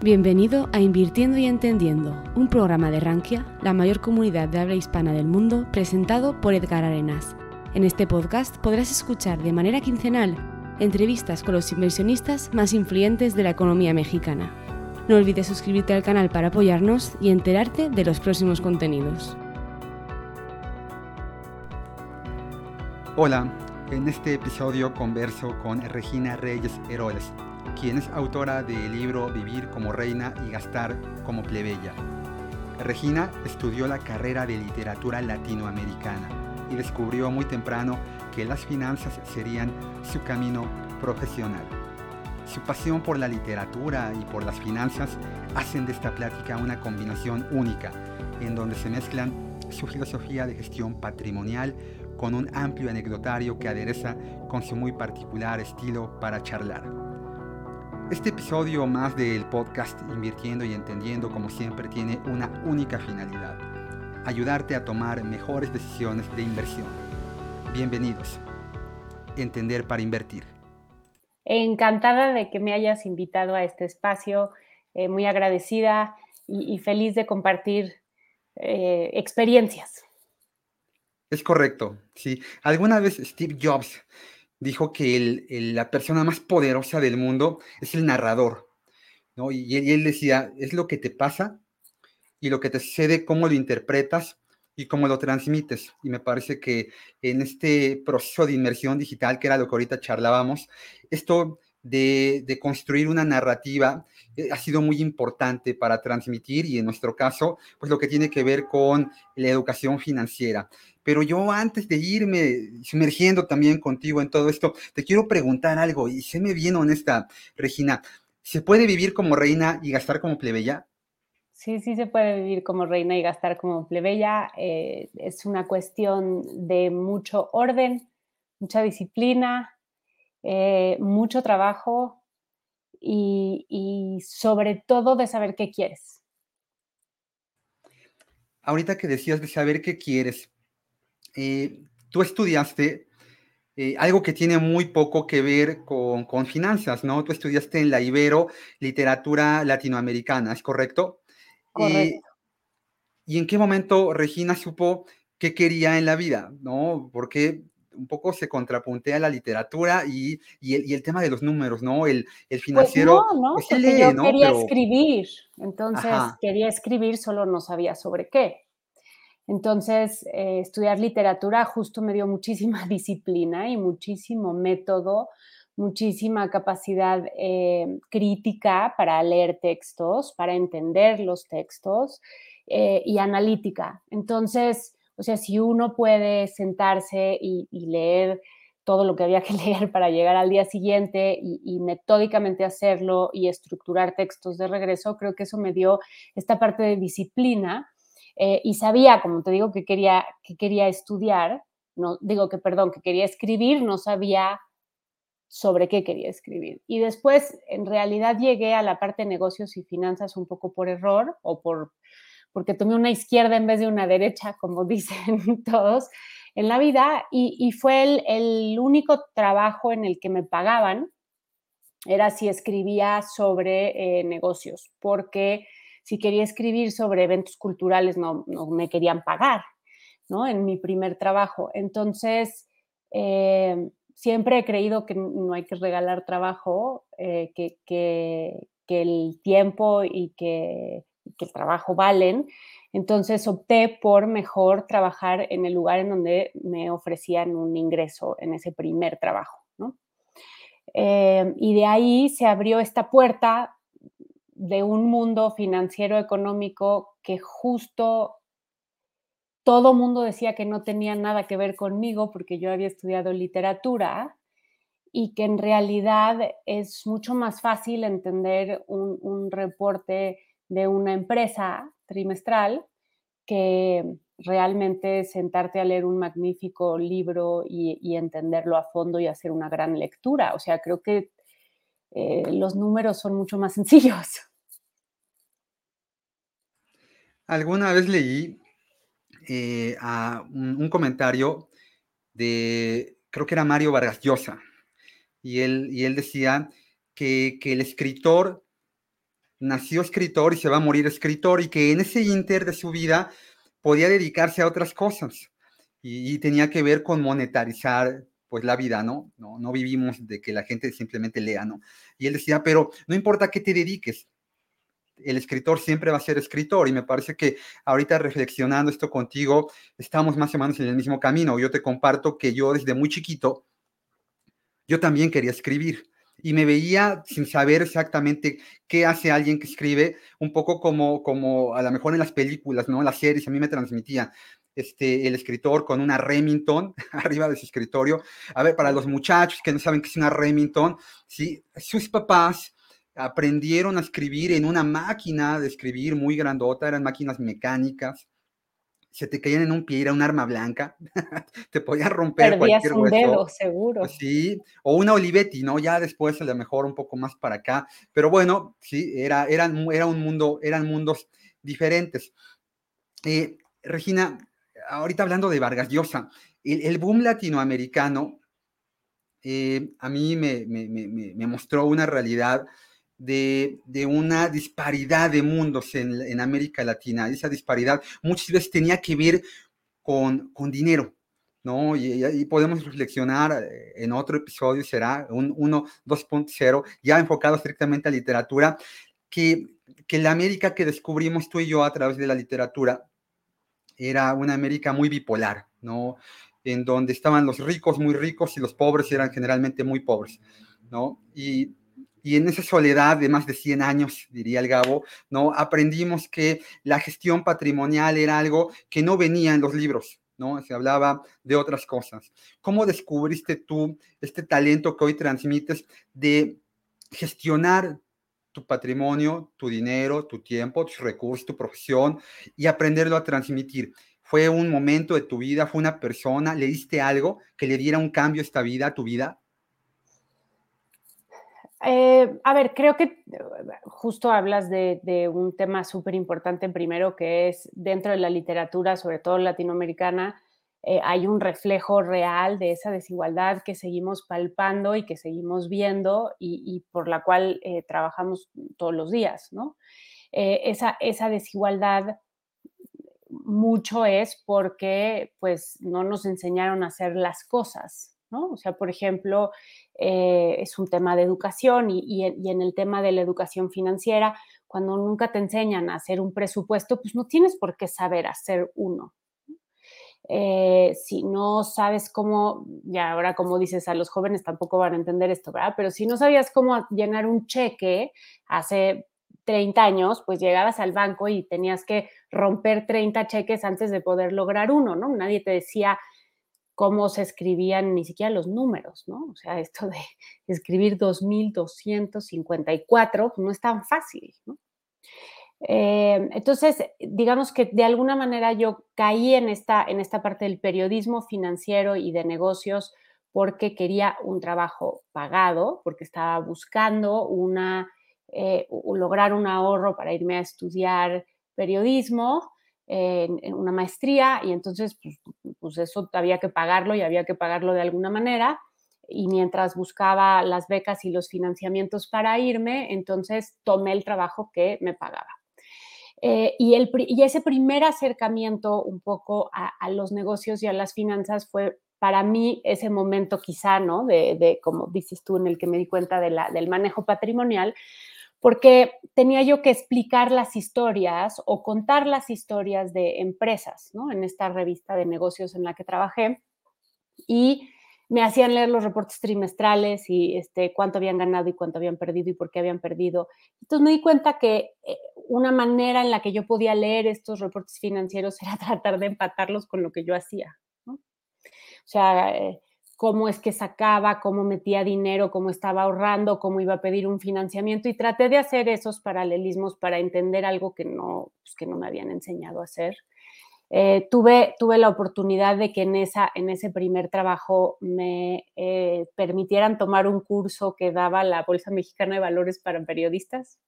Bienvenido a Invirtiendo y Entendiendo, un programa de Rankia, la mayor comunidad de habla hispana del mundo, presentado por Edgar Arenas. En este podcast podrás escuchar de manera quincenal entrevistas con los inversionistas más influyentes de la economía mexicana. No olvides suscribirte al canal para apoyarnos y enterarte de los próximos contenidos. Hola, en este episodio converso con Regina Reyes Heroles quien es autora del libro Vivir como reina y gastar como plebeya. Regina estudió la carrera de literatura latinoamericana y descubrió muy temprano que las finanzas serían su camino profesional. Su pasión por la literatura y por las finanzas hacen de esta plática una combinación única, en donde se mezclan su filosofía de gestión patrimonial con un amplio anecdotario que adereza con su muy particular estilo para charlar. Este episodio más del podcast Invirtiendo y Entendiendo, como siempre, tiene una única finalidad, ayudarte a tomar mejores decisiones de inversión. Bienvenidos. Entender para invertir. Encantada de que me hayas invitado a este espacio, eh, muy agradecida y, feliz de compartir eh, experiencias. Es correcto, sí. Alguna vez Steve Jobs dijo que la persona más poderosa del mundo es el narrador, ¿no? Y, él decía, es lo que te pasa y lo que te sucede, cómo lo interpretas y cómo lo transmites. Y me parece que en este proceso de inmersión digital, que era lo que ahorita charlábamos, esto de, construir una narrativa eh, ha sido muy importante para transmitir y en nuestro caso, pues lo que tiene que ver con la educación financiera. Pero yo antes de irme sumergiendo también contigo en todo esto, te quiero preguntar algo y séme bien honesta, Regina. ¿Se puede vivir como reina y gastar como plebeya? Sí, sí se puede vivir como reina y gastar como plebeya. Eh, es una cuestión de mucho orden, mucha disciplina, eh, mucho trabajo y, y sobre todo de saber qué quieres. Ahorita que decías de saber qué quieres, eh, tú estudiaste eh, algo que tiene muy poco que ver con, finanzas, ¿no? Tú estudiaste en la Ibero literatura latinoamericana, ¿es correcto? Correcto. ¿Y en qué momento Regina supo qué quería en la vida, ¿no? Porque un poco se contrapuntea la literatura y, el, tema de los números, ¿no? El, el pues financiero. no, no, pues porque yo quería escribir, entonces quería escribir, solo no sabía sobre qué. Entonces, eh, estudiar literatura justo me dio muchísima disciplina y muchísimo método, muchísima capacidad eh, crítica para leer textos, para entender los textos eh, y analítica. Entonces, o sea, si uno puede sentarse y, leer todo lo que había que leer para llegar al día siguiente y, y, metódicamente hacerlo y estructurar textos de regreso, creo que eso me dio esta parte de disciplina eh, y sabía, como te digo, que quería, que quería estudiar, no, digo que, perdón, que quería escribir, no sabía sobre qué quería escribir. Y después, en realidad, llegué a la parte de negocios y finanzas un poco por error o por, porque tomé una izquierda en vez de una derecha, como dicen todos en la vida, y, fue el, el, único trabajo en el que me pagaban, era si escribía sobre eh, negocios, porque si quería escribir sobre eventos culturales no, me querían pagar, ¿no? En mi primer trabajo. Entonces, eh, siempre he creído que no hay que regalar trabajo, eh, que, el tiempo y que, el trabajo valen. Entonces opté por mejor trabajar en el lugar en donde me ofrecían un ingreso en ese primer trabajo. ¿no? Eh, y de ahí se abrió esta puerta de un mundo financiero económico que justo todo mundo decía que no tenía nada que ver conmigo porque yo había estudiado literatura y que en realidad es mucho más fácil entender un, reporte de una empresa trimestral que realmente sentarte a leer un magnífico libro y, entenderlo a fondo y hacer una gran lectura. O sea, creo que eh, los números son mucho más sencillos. Alguna vez leí eh, un, comentario de, creo que era Mario Vargas Llosa, y él, y él decía que, el escritor nació escritor y se va a morir escritor y que en ese inter de su vida podía dedicarse a otras cosas y, tenía que ver con monetarizar pues la vida, ¿no? ¿no? No vivimos de que la gente simplemente lea, ¿no? Y él decía, pero no importa qué te dediques, el escritor siempre va a ser escritor y me parece que ahorita reflexionando esto contigo, estamos más o menos en el mismo camino. Yo te comparto que yo desde muy chiquito, yo también quería escribir y me veía sin saber exactamente qué hace alguien que escribe, un poco como, como a lo mejor en las películas, ¿no? Las series a mí me transmitían. Este, el escritor con una Remington arriba de su escritorio. A ver, para los muchachos que no saben qué es una Remington, ¿sí? sus papás aprendieron a escribir en una máquina de escribir muy grandota, eran máquinas mecánicas. Se te caían en un pie, era un arma blanca, te podían romper Perdías cualquier un dedo, seguro. Pues sí, o una Olivetti, ¿no? Ya después a lo mejor un poco más para acá, pero bueno, sí, era, eran, era un mundo, eran mundos diferentes. Eh, Regina, ahorita hablando de Vargas Llosa, el, boom latinoamericano eh, a mí me, me, mostró una realidad de, una disparidad de mundos en, América Latina. Esa disparidad muchas veces tenía que ver con, con dinero, ¿no? Y, podemos reflexionar eh, en otro episodio, será un 1, 2.0, ya enfocado estrictamente a literatura, que, que la América que descubrimos tú y yo a través de la literatura era una América muy bipolar, ¿no? En donde estaban los ricos muy ricos y los pobres eran generalmente muy pobres, ¿no? Y y en esa soledad de más de 100 años, diría el Gabo, ¿no? Aprendimos que la gestión patrimonial era algo que no venía en los libros, ¿no? Se hablaba de otras cosas. ¿Cómo descubriste tú este talento que hoy transmites de gestionar tu patrimonio, tu dinero, tu tiempo, tus recursos, tu profesión y aprenderlo a transmitir? ¿Fue un momento de tu vida? ¿Fue una persona? ¿Leíste algo que le diera un cambio a esta vida, a tu vida? Eh, a ver, creo que eh, justo hablas de, un tema súper importante primero, que es dentro de la literatura, sobre todo latinoamericana, eh, hay un reflejo real de esa desigualdad que seguimos palpando y que seguimos viendo y, por la cual trabajamos todos los días, ¿no? esa, esa desigualdad mucho es porque pues no nos enseñaron a hacer las cosas, ¿no? O sea, por ejemplo, eh, es un tema de educación y, en el tema de la educación financiera, cuando nunca te enseñan a hacer un presupuesto, pues no tienes por qué saber hacer uno. Eh, si no sabes cómo, ya ahora como dices, a los jóvenes tampoco van a entender esto, ¿verdad? Pero si no sabías cómo llenar un cheque hace 30 años, pues llegabas al banco y tenías que romper 30 cheques antes de poder lograr uno, ¿no? Nadie te decía, cómo se escribían ni siquiera los números, ¿no? O sea, esto de escribir 2254 no es tan fácil, ¿no? Eh, entonces, digamos que de alguna manera yo caí en esta, en esta parte del periodismo financiero y de negocios porque quería un trabajo pagado, porque estaba buscando una, eh, lograr un ahorro para irme a estudiar periodismo en, una maestría y entonces pues, pues, eso había que pagarlo y había que pagarlo de alguna manera. Y mientras buscaba las becas y los financiamientos para irme, entonces tomé el trabajo que me pagaba. Eh, y, el, y, ese primer acercamiento un poco a, los negocios y a las finanzas fue para mí ese momento quizá, ¿no? De, de como dices tú, en el que me di cuenta de la, del manejo patrimonial, porque tenía yo que explicar las historias o contar las historias de empresas, ¿no? En esta revista de negocios en la que trabajé y me hacían leer los reportes trimestrales y este, cuánto habían ganado y cuánto habían perdido y por qué habían perdido. Entonces me di cuenta que eh, una manera en la que yo podía leer estos reportes financieros era tratar de empatarlos con lo que yo hacía. ¿no? O sea, eh, cómo es que sacaba, cómo metía dinero, cómo estaba ahorrando, cómo iba a pedir un financiamiento y traté de hacer esos paralelismos para entender algo que no, pues, que no me habían enseñado a hacer. Eh, tuve, tuve la oportunidad de que en, esa, en ese primer trabajo me eh, permitieran tomar un curso que daba la Bolsa Mexicana de Valores para periodistas.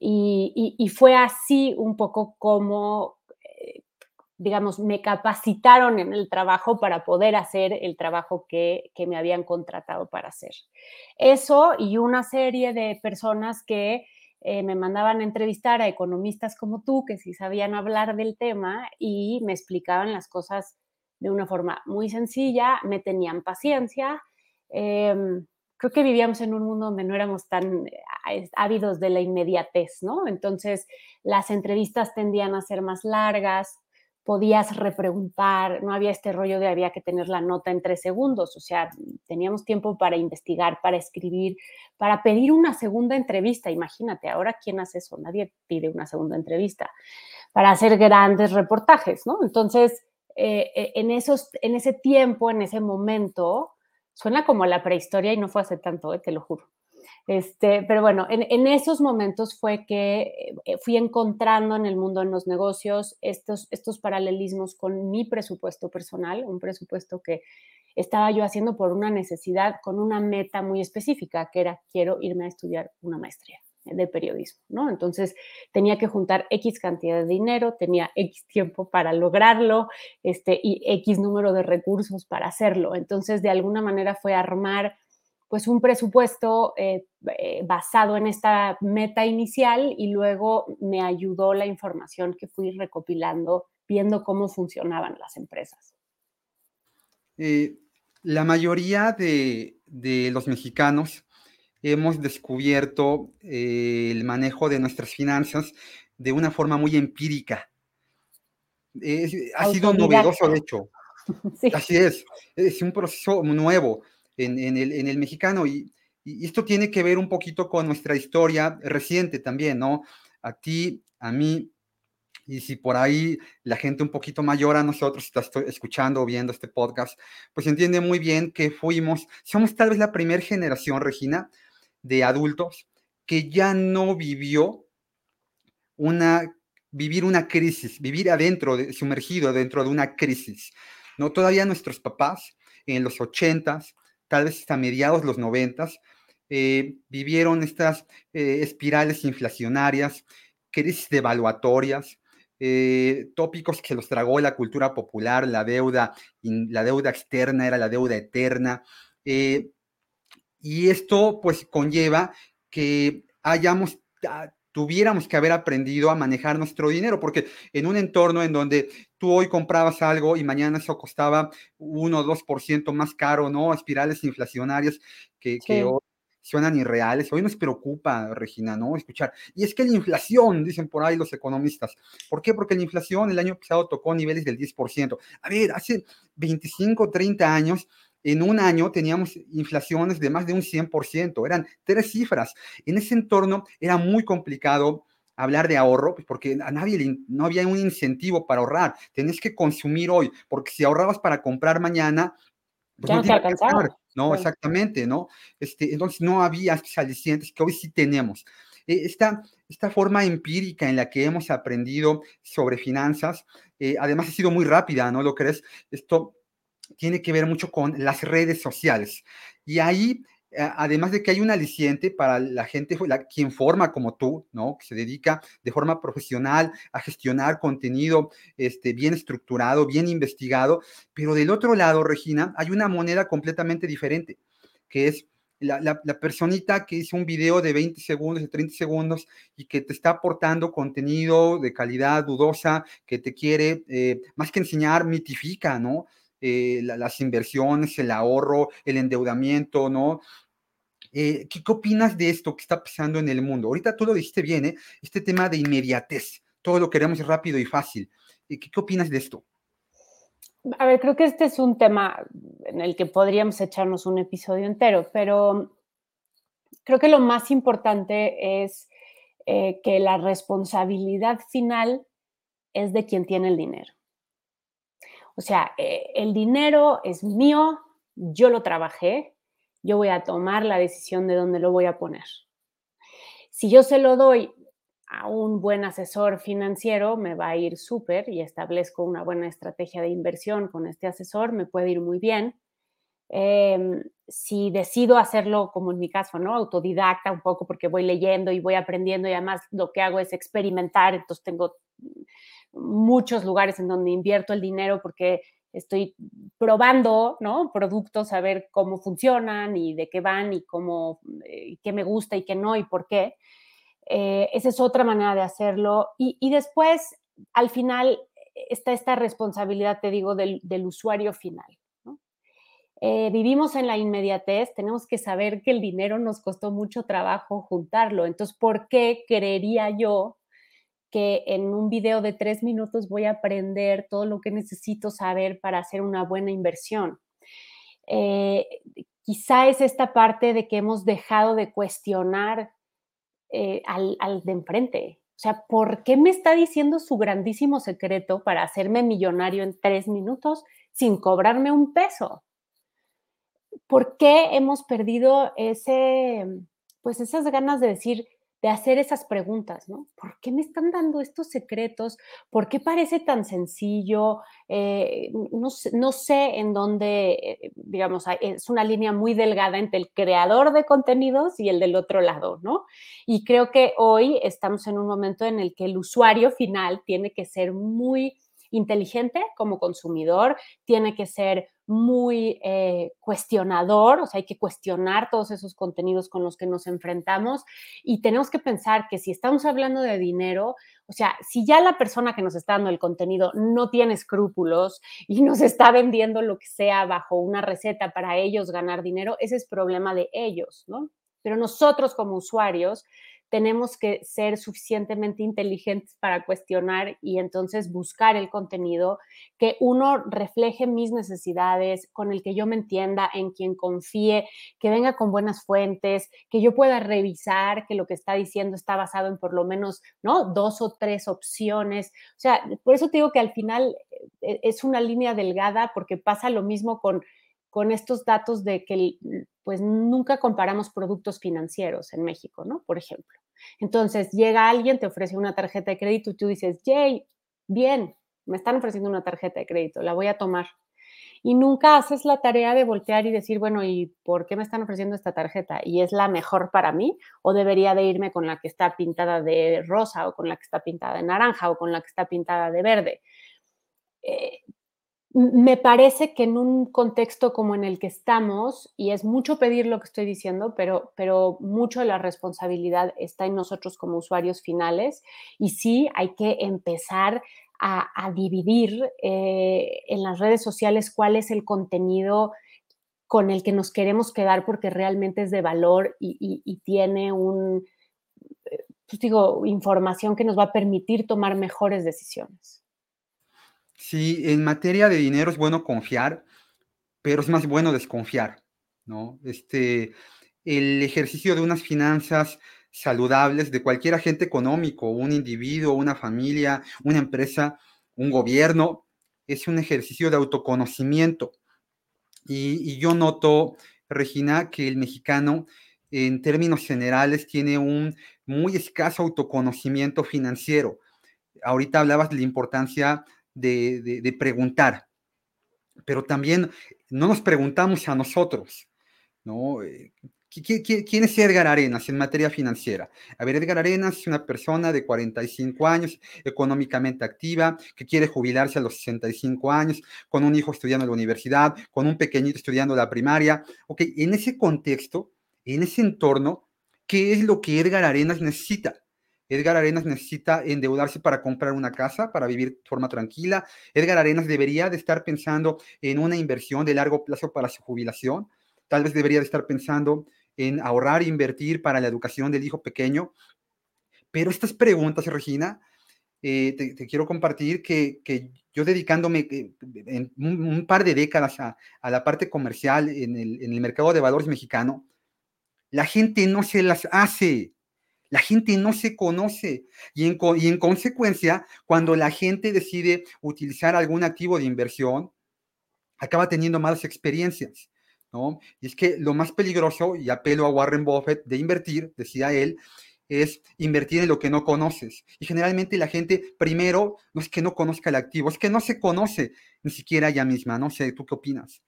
Y, y fue así un poco como digamos, me capacitaron en el trabajo para poder hacer el trabajo que, que, me habían contratado para hacer. Eso y una serie de personas que eh, me mandaban a entrevistar a economistas como tú, que sí sabían hablar del tema y me explicaban las cosas de una forma muy sencilla, me tenían paciencia. Em, creo que vivíamos en un mundo donde no éramos tan eh, ávidos de la inmediatez, ¿no? Entonces, las entrevistas tendían a ser más largas, podías repreguntar, no había este rollo de había que tener la nota en tres segundos, o sea, teníamos tiempo para investigar, para escribir, para pedir una segunda entrevista. Imagínate, ahora quién hace eso, nadie pide una segunda entrevista, para hacer grandes reportajes, ¿no? Entonces, eh, eh, en, esos, en ese tiempo, en ese momento, suena como la prehistoria y no fue hace tanto, eh, te lo juro. Este, pero bueno, en, esos momentos fue que fui encontrando en el mundo de los negocios estos, estos paralelismos con mi presupuesto personal, un presupuesto que estaba yo haciendo por una necesidad con una meta muy específica, que era quiero irme a estudiar una maestría de periodismo, ¿no? Entonces tenía que juntar X cantidad de dinero, tenía X tiempo para lograrlo, este, y X número de recursos para hacerlo. Entonces, de alguna manera fue armar pues un presupuesto eh, eh, basado en esta meta inicial y luego me ayudó la información que fui recopilando, viendo cómo funcionaban las empresas. Eh, la mayoría de, de los mexicanos hemos descubierto el manejo de nuestras finanzas de una forma muy empírica. ha sido novedoso, de hecho. Así es, es un proceso nuevo en, el, mexicano y, esto tiene que ver un poquito con nuestra historia reciente también, ¿no? A ti, a mí, y si por ahí la gente un poquito mayor a nosotros está escuchando o viendo este podcast, pues entiende muy bien que fuimos, somos tal vez la primera generación, Regina, de adultos que ya no vivió una, vivir una crisis, vivir adentro, de, sumergido dentro de una crisis. ¿no? Todavía nuestros papás en los ochentas, tal vez hasta mediados de los noventas, eh, vivieron estas eh, espirales inflacionarias, crisis devaluatorias, eh, tópicos que los tragó la cultura popular, la deuda, la deuda externa era la deuda eterna, y esto pues conlleva que hayamos, ah, tuviéramos que haber aprendido a manejar nuestro dinero, porque en un entorno en donde tú hoy comprabas algo y mañana eso costaba 1 o 2% más caro, ¿no? Espirales inflacionarias que, hoy suenan irreales. Hoy nos preocupa, Regina, ¿no? Escuchar. Y es que la inflación, dicen por ahí los economistas. ¿Por qué? Porque la inflación el año pasado tocó niveles del 10%. A ver, hace 25, 30 años en un año teníamos inflaciones de más de un 100%, eran tres cifras. En ese entorno era muy complicado hablar de ahorro, pues, porque a nadie no había un incentivo para ahorrar. Tenías que consumir hoy, porque si ahorrabas para comprar mañana, pues no, te alcanzaba. No, exactamente, ¿no? Este, entonces no había especialistas que hoy sí tenemos. E, esta, esta forma empírica en la que hemos aprendido sobre finanzas, eh, además ha sido muy rápida, ¿no lo crees? Esto tiene que ver mucho con las redes sociales. Y ahí, eh, además de que hay un aliciente para la gente, quien forma como tú, ¿no? Que se dedica de forma profesional a gestionar contenido este, bien estructurado, bien investigado, pero del otro lado, Regina, hay una moneda completamente diferente, que es la, la, personita que hizo un video de 20 segundos, de 30 segundos y que te está aportando contenido de calidad dudosa, que te quiere, eh, más que enseñar, mitifica, ¿no? Eh, las inversiones, el ahorro, el endeudamiento, ¿no? Eh, ¿qué, opinas de esto que está pasando en el mundo? Ahorita tú lo dijiste bien, ¿eh? Este tema de inmediatez, todo lo queremos rápido y fácil. ¿Qué, ¿Qué opinas de esto? A ver, creo que este es un tema en el que podríamos echarnos un episodio entero, pero creo que lo más importante es que la responsabilidad final es de quien tiene el dinero. O sea, eh, el dinero es mío, yo lo trabajé, yo voy a tomar la decisión de dónde lo voy a poner. Si yo se lo doy a un buen asesor financiero, me va a ir súper y establezco una buena estrategia de inversión con este asesor, me puede ir muy bien. Em, si decido hacerlo como en mi caso, ¿no? Autodidacta un poco porque voy leyendo y voy aprendiendo y además lo que hago es experimentar, entonces tengo muchos lugares en donde invierto el dinero porque estoy probando, ¿no? Productos, a ver cómo funcionan y de qué van y cómo, eh, qué me gusta y qué no y por qué. Eh, esa es otra manera de hacerlo. Y, después, al final, está esta responsabilidad, te digo, del, usuario final. Eh, vivimos en la inmediatez, tenemos que saber que el dinero nos costó mucho trabajo juntarlo. Entonces, ¿por qué creería yo que en un video de tres minutos voy a aprender todo lo que necesito saber para hacer una buena inversión? Eh, quizá es esta parte de que hemos dejado de cuestionar eh, al, al de enfrente. O sea, ¿por qué me está diciendo su grandísimo secreto para hacerme millonario en tres minutos sin cobrarme un peso? ¿Por qué hemos perdido ese, pues esas ganas de decir, de hacer esas preguntas, ¿no? ¿Por qué me están dando estos secretos? ¿Por qué parece tan sencillo? Eh, no, no, sé en dónde, eh, digamos, es una línea muy delgada entre el creador de contenidos y el del otro lado, ¿no? Y creo que hoy estamos en un momento en el que el usuario final tiene que ser muy inteligente como consumidor, tiene que ser muy eh, cuestionador, o sea, hay que cuestionar todos esos contenidos con los que nos enfrentamos y tenemos que pensar que si estamos hablando de dinero, o sea, si ya la persona que nos está dando el contenido no tiene escrúpulos y nos está vendiendo lo que sea bajo una receta para ellos ganar dinero, ese es problema de ellos, ¿no? Pero nosotros como usuarios tenemos que ser suficientemente inteligentes para cuestionar y entonces buscar el contenido que uno refleje mis necesidades, con el que yo me entienda, en quien confíe, que venga con buenas fuentes, que yo pueda revisar que lo que está diciendo está basado en por lo menos, ¿no? Dos o tres opciones. O sea, por eso te digo que al final eh, es una línea delgada porque pasa lo mismo con con estos datos de que pues nunca comparamos productos financieros en México, ¿no? Por ejemplo. Entonces llega alguien, te ofrece una tarjeta de crédito y tú dices, Jay, bien, me están ofreciendo una tarjeta de crédito, la voy a tomar. Y nunca haces la tarea de voltear y decir, bueno, ¿y por qué me están ofreciendo esta tarjeta? ¿Y es la mejor para mí? ¿O debería de irme con la que está pintada de rosa o con la que está pintada de naranja o con la que está pintada de verde? Eh, me parece que en un contexto como en el que estamos, y es mucho pedir lo que estoy diciendo, pero, pero mucho de la responsabilidad está en nosotros como usuarios finales, y sí hay que empezar a, dividir eh, en las redes sociales cuál es el contenido con el que nos queremos quedar porque realmente es de valor y, tiene un, eh, pues digo, información que nos va a permitir tomar mejores decisiones. Sí, en materia de dinero es bueno confiar, pero es más bueno desconfiar, ¿no? Este, el ejercicio de unas finanzas saludables de cualquier agente económico, un individuo, una familia, una empresa, un gobierno, es un ejercicio de autoconocimiento. Y, y yo noto, Regina, que el mexicano, en términos generales, tiene un muy escaso autoconocimiento financiero. Ahorita hablabas de la importancia de, preguntar, pero también no nos preguntamos a nosotros, ¿no? Eh, ¿Quién es Edgar Arenas en materia financiera? A ver, Edgar Arenas es una persona de 45 años, económicamente activa, que quiere jubilarse a los 65 años, con un hijo estudiando en la universidad, con un pequeñito estudiando la primaria. Ok, en ese contexto, en ese entorno, ¿qué es lo que Edgar Arenas necesita? Edgar Arenas necesita endeudarse para comprar una casa, para vivir de forma tranquila. Edgar Arenas debería de estar pensando en una inversión de largo plazo para su jubilación. Tal vez debería de estar pensando en ahorrar e invertir para la educación del hijo pequeño. Pero estas preguntas, Regina, eh, te, quiero compartir que, yo dedicándome eh, un, par de décadas a, la parte comercial en el, en el mercado de valores mexicano, la gente no se las hace. La gente no se conoce y en, y en consecuencia, cuando la gente decide utilizar algún activo de inversión, acaba teniendo malas experiencias. ¿no? Y es que lo más peligroso, y apelo a Warren Buffett, de invertir, decía él, es invertir en lo que no conoces. Y generalmente la gente primero no es que no conozca el activo, es que no se conoce ni siquiera ella misma. No sé, ¿tú qué opinas?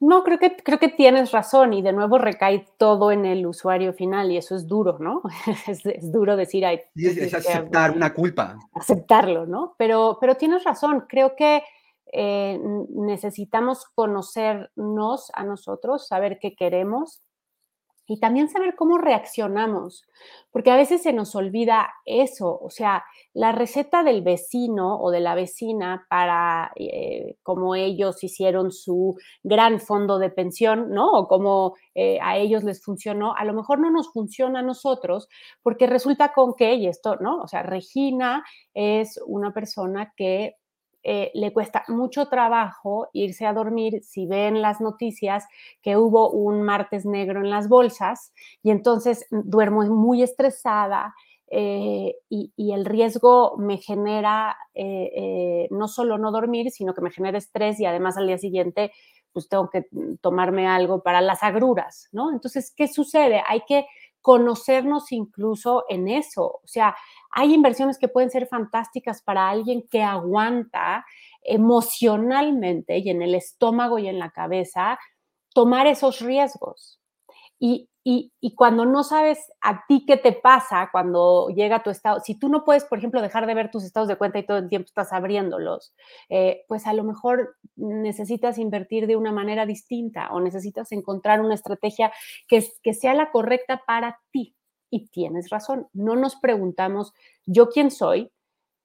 No, creo que, creo que tienes razón y de nuevo recae todo en el usuario final y eso es duro, ¿no? es, duro decir... Ay, es, aceptar una culpa. Aceptarlo, ¿no? Pero, pero tienes razón, creo que eh, necesitamos conocernos a nosotros, saber qué queremos y también saber cómo reaccionamos, porque a veces se nos olvida eso, o sea, la receta del vecino o de la vecina para eh, cómo ellos hicieron su gran fondo de pensión, ¿no? O cómo eh, a ellos les funcionó, a lo mejor no nos funciona a nosotros, porque resulta con que, y esto, ¿no? O sea, Regina es una persona que eh, le cuesta mucho trabajo irse a dormir si ven las noticias que hubo un martes negro en las bolsas y entonces duermo muy estresada eh, y, el riesgo me genera eh, no solo no dormir, sino que me genera estrés y además al día siguiente pues tengo que tomarme algo para las agruras, ¿no? Entonces, ¿qué sucede? Hay que conocernos incluso en eso. O sea, hay inversiones que pueden ser fantásticas para alguien que aguanta emocionalmente y en el estómago y en la cabeza tomar esos riesgos. Y, y, cuando no sabes a ti qué te pasa cuando llega tu estado, si tú no puedes, por ejemplo, dejar de ver tus estados de cuenta y todo el tiempo estás abriéndolos, eh, pues a lo mejor necesitas invertir de una manera distinta o necesitas encontrar una estrategia que, que sea la correcta para ti. Y tienes razón, no nos preguntamos, ¿yo quién soy?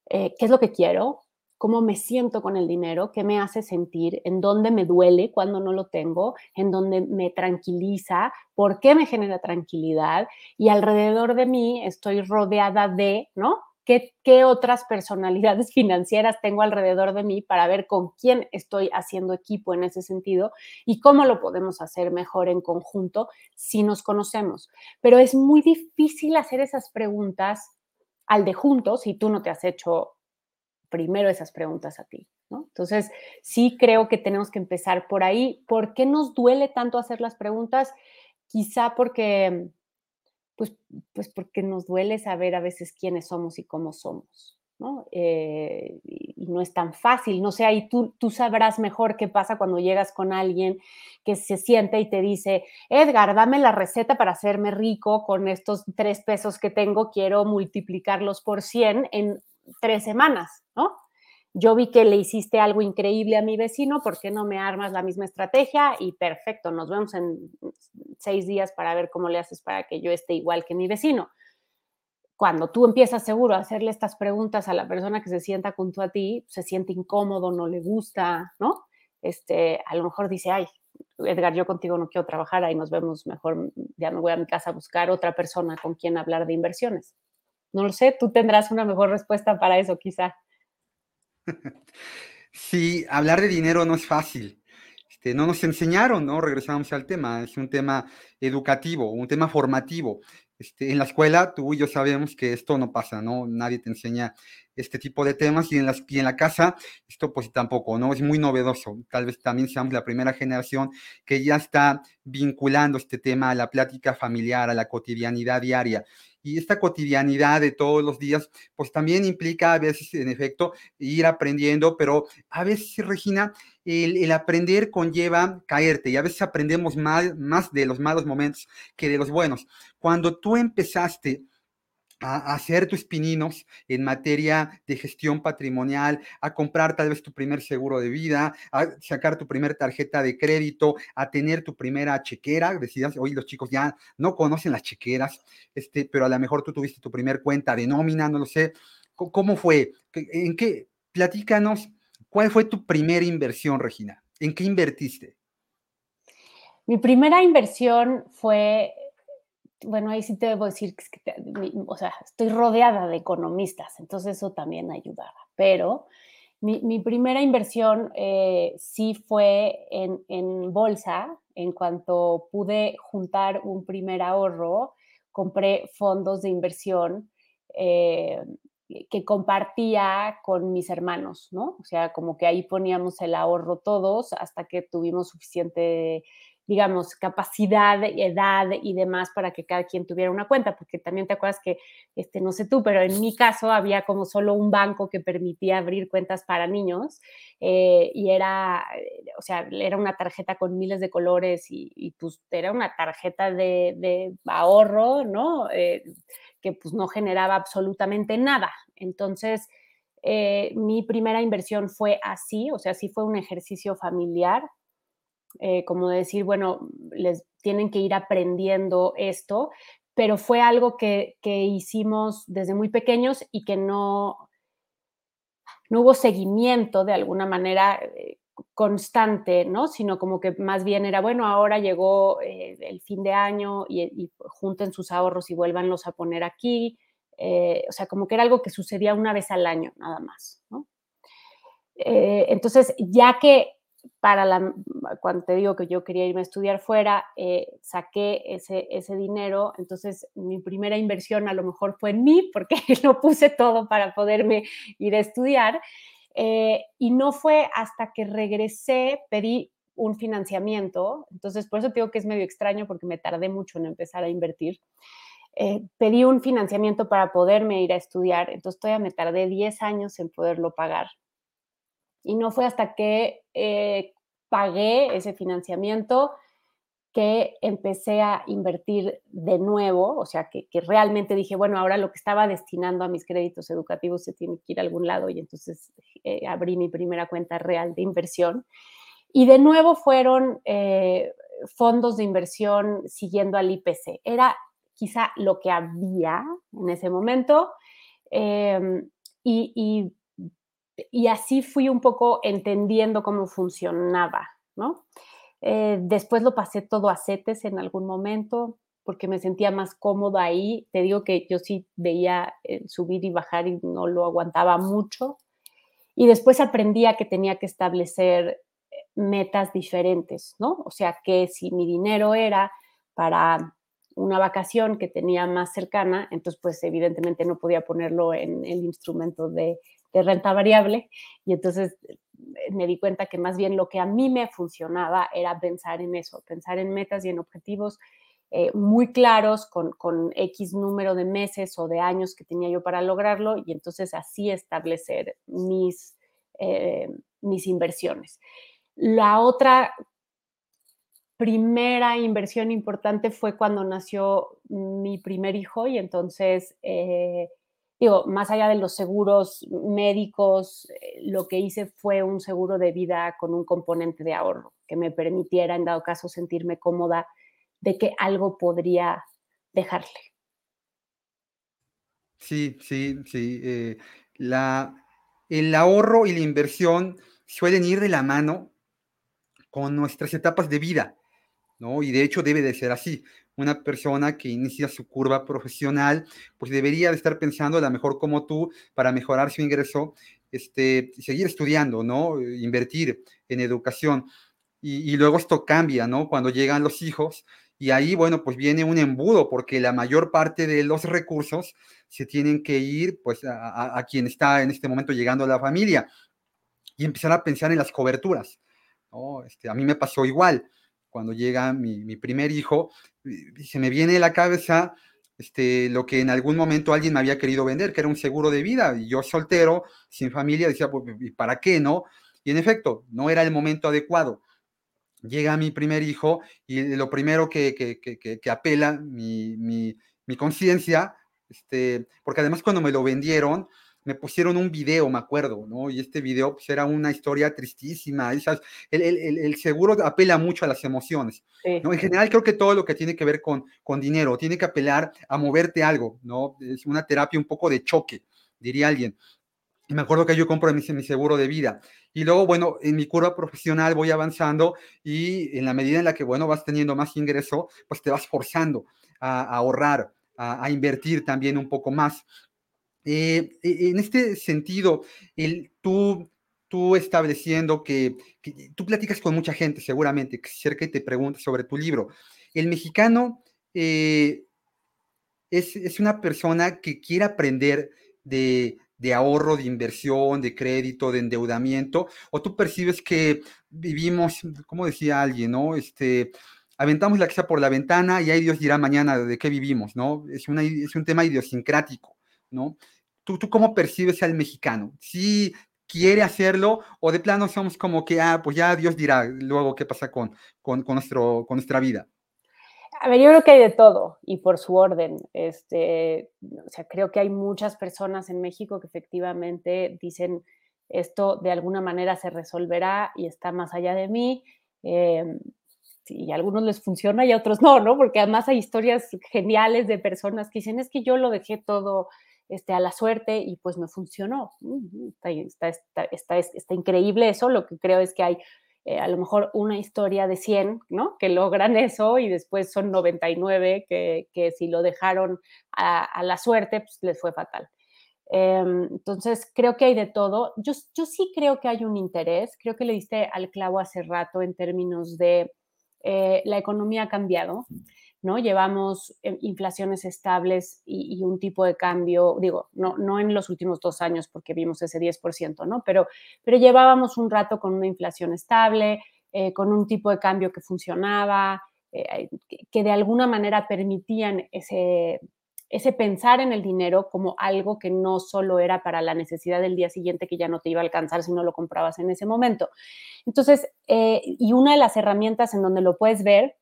Eh, ¿Qué es lo que quiero? cómo me siento con el dinero, qué me hace sentir, en dónde me duele cuando no lo tengo, en dónde me tranquiliza, por qué me genera tranquilidad y alrededor de mí estoy rodeada de, ¿no? ¿Qué, ¿Qué, otras personalidades financieras tengo alrededor de mí para ver con quién estoy haciendo equipo en ese sentido y cómo lo podemos hacer mejor en conjunto si nos conocemos? Pero es muy difícil hacer esas preguntas al de juntos si tú no te has hecho primero esas preguntas a ti. ¿no? Entonces, sí creo que tenemos que empezar por ahí. ¿Por qué nos duele tanto hacer las preguntas? Quizá porque, pues, pues porque nos duele saber a veces quiénes somos y cómo somos. ¿no? Eh, y no es tan fácil, no sé, ahí tú, tú sabrás mejor qué pasa cuando llegas con alguien que se siente y te dice, Edgar, dame la receta para hacerme rico con estos tres pesos que tengo, quiero multiplicarlos por 100 en tres semanas, ¿no? Yo vi que le hiciste algo increíble a mi vecino, ¿por qué no me armas la misma estrategia? Y perfecto, nos vemos en seis días para ver cómo le haces para que yo esté igual que mi vecino. Cuando tú empiezas seguro a hacerle estas preguntas a la persona que se sienta junto a ti, se siente incómodo, no le gusta, ¿no? Este, a lo mejor dice, ay, Edgar, yo contigo no quiero trabajar, ahí nos vemos mejor, ya me voy a mi casa a buscar otra persona con quien hablar de inversiones. No lo sé, tú tendrás una mejor respuesta para eso, quizá. Sí, hablar de dinero no es fácil. Este, no nos enseñaron, ¿no? Regresamos al tema, es un tema educativo, un tema formativo. Este, en la escuela, tú y yo sabemos que esto no pasa, ¿no? Nadie te enseña este tipo de temas y en, las, y en la casa esto pues tampoco, ¿no? Es muy novedoso. Tal vez también seamos la primera generación que ya está vinculando este tema a la plática familiar, a la cotidianidad diaria y esta cotidianidad de todos los días, pues también implica a veces, en efecto, ir aprendiendo, pero a veces, Regina, el, aprender conlleva caerte y a veces aprendemos más, más de los malos momentos que de los buenos. Cuando tú empezaste a hacer tus pininos en materia de gestión patrimonial, a comprar tal vez tu primer seguro de vida, a sacar tu primera tarjeta de crédito, a tener tu primera chequera. Decías, hoy los chicos ya no conocen las chequeras, este, pero a lo mejor tú tuviste tu primer cuenta de nómina, no lo sé. ¿Cómo fue? ¿En qué? Platícanos, ¿cuál fue tu primera inversión, Regina? ¿En qué invertiste? Mi primera inversión fue bueno, ahí sí te debo decir que, o sea, estoy rodeada de economistas, entonces eso también ayudaba. Pero mi, primera inversión eh, sí fue en, bolsa, en cuanto pude juntar un primer ahorro, compré fondos de inversión eh, que compartía con mis hermanos, ¿no? O sea, como que ahí poníamos el ahorro todos hasta que tuvimos suficiente digamos, capacidad, edad y demás para que cada quien tuviera una cuenta, porque también te acuerdas que, este, no sé tú, pero en mi caso había como solo un banco que permitía abrir cuentas para niños eh, y era, eh, o sea, era una tarjeta con miles de colores y, pues era una tarjeta de, ahorro, ¿no? Eh, que pues no generaba absolutamente nada. Entonces, mi primera inversión fue así, o sea, sí fue un ejercicio familiar eh, como decir, bueno, les tienen que ir aprendiendo esto, pero fue algo que, hicimos desde muy pequeños y que no, no hubo seguimiento de alguna manera eh, constante, ¿no? Sino como que más bien era, bueno, ahora llegó eh, el fin de año y, junten sus ahorros y vuélvanlos a poner aquí. o sea, como que era algo que sucedía una vez al año, nada más, ¿no? entonces, ya que para la, cuando te digo que yo quería irme a estudiar fuera, eh, saqué ese, ese dinero, entonces mi primera inversión a lo mejor fue en mí, porque lo puse todo para poderme ir a estudiar, eh, y no fue hasta que regresé, pedí un financiamiento, entonces por eso te digo que es medio extraño porque me tardé mucho en empezar a invertir. Eh, pedí un financiamiento para poderme ir a estudiar, entonces todavía me tardé 10 años en poderlo pagar. Y no fue hasta que eh, pagué ese financiamiento que empecé a invertir de nuevo, o sea, que, realmente dije, bueno, ahora lo que estaba destinando a mis créditos educativos se tiene que ir a algún lado y entonces eh, abrí mi primera cuenta real de inversión. Y de nuevo fueron eh, fondos de inversión siguiendo al IPC. Era quizá lo que había en ese momento. Em, y y así fui un poco entendiendo cómo funcionaba, ¿no? Eh, después lo pasé todo a CETES en algún momento porque me sentía más cómoda ahí. Te digo que yo sí veía subir y bajar y no lo aguantaba mucho. Y después aprendía que tenía que establecer eh, metas diferentes, ¿no? O sea, que si mi dinero era para una vacación que tenía más cercana, entonces pues evidentemente no podía ponerlo en el instrumento de de renta variable y entonces eh, me di cuenta que más bien lo que a mí me funcionaba era pensar en eso, pensar en metas y en objetivos eh, muy claros con, con, X número de meses o de años que tenía yo para lograrlo y entonces así establecer mis, eh, mis inversiones. La otra primera inversión importante fue cuando nació mi primer hijo y entonces digo, más allá de los seguros médicos, eh, lo que hice fue un seguro de vida con un componente de ahorro que me permitiera, en dado caso, sentirme cómoda de que algo podría dejarle. Sí, sí, sí. Eh, la, el ahorro y la inversión suelen ir de la mano con nuestras etapas de vida, ¿no? Y de hecho debe de ser así una persona que inicia su curva profesional, pues debería de estar pensando a lo mejor como tú para mejorar su ingreso, este, seguir estudiando, ¿no? Invertir en educación. Y, luego esto cambia, ¿no? Cuando llegan los hijos y ahí, bueno, pues viene un embudo porque la mayor parte de los recursos se tienen que ir, pues, a, a quien está en este momento llegando a la familia y empezar a pensar en las coberturas, ¿no? Este, a mí me pasó igual cuando llega mi, primer hijo, se me viene a la cabeza este, lo que en algún momento alguien me había querido vender, que era un seguro de vida, y yo soltero, sin familia, decía, pues, ¿y para qué, no? Y en efecto, no era el momento adecuado. Llega mi primer hijo y lo primero que, que, apela mi, mi, mi conciencia, este, porque además cuando me lo vendieron, me pusieron un video, me acuerdo, ¿no? Y este video pues, era una historia tristísima. El, el, el, seguro apela mucho a las emociones, ¿no? En general creo que todo lo que tiene que ver con, con dinero tiene que apelar a moverte algo, ¿no? Es una terapia un poco de choque, diría alguien. Y me acuerdo que yo compro mi, mi, seguro de vida. Y luego, bueno, en mi curva profesional voy avanzando y en la medida en la que, bueno, vas teniendo más ingreso, pues te vas forzando a, ahorrar, a, a, invertir también un poco más. Eh, e, en este sentido, tú, tú estableciendo que, tú platicas con mucha gente seguramente, que cerca y te pregunta sobre tu libro. El mexicano eh, es, una persona que quiere aprender de, de ahorro, de inversión, de crédito, de endeudamiento, o tú percibes que vivimos, como decía alguien, ¿no? Este, aventamos la casa por la ventana y ahí Dios dirá mañana de qué vivimos, ¿no? Es, una, es un tema idiosincrático, ¿no? ¿Tú, ¿Tú cómo percibes al mexicano? ¿Sí quiere hacerlo o de plano somos como que, ah, pues ya Dios dirá luego qué pasa con, con, nuestro, con nuestra vida? A ver, yo creo que hay de todo y por su orden. Este, o sea, creo que hay muchas personas en México que efectivamente dicen esto de alguna manera se resolverá y está más allá de mí. Em, y a algunos les funciona y a otros no, ¿no? Porque además hay historias geniales de personas que dicen, es que yo lo dejé todo este, a la suerte y pues me funcionó. Mm, está, está, está, está increíble eso, lo que creo es que hay eh, a lo mejor una historia de 100, ¿no? Que logran eso y después son 99 que, que si lo dejaron a, a, la suerte, pues les fue fatal. Em, entonces, creo que hay de todo. Yo, yo sí creo que hay un interés, creo que le diste al clavo hace rato en términos de eh, la economía ha cambiado. ¿No? Llevamos eh, inflaciones estables y, un tipo de cambio, digo, no, no en los últimos dos años porque vimos ese 10%, ¿no? Pero, pero llevábamos un rato con una inflación estable, eh, con un tipo de cambio que funcionaba, eh, que, de alguna manera permitían ese, ese pensar en el dinero como algo que no solo era para la necesidad del día siguiente que ya no te iba a alcanzar si no lo comprabas en ese momento. Entonces, y una de las herramientas en donde lo puedes ver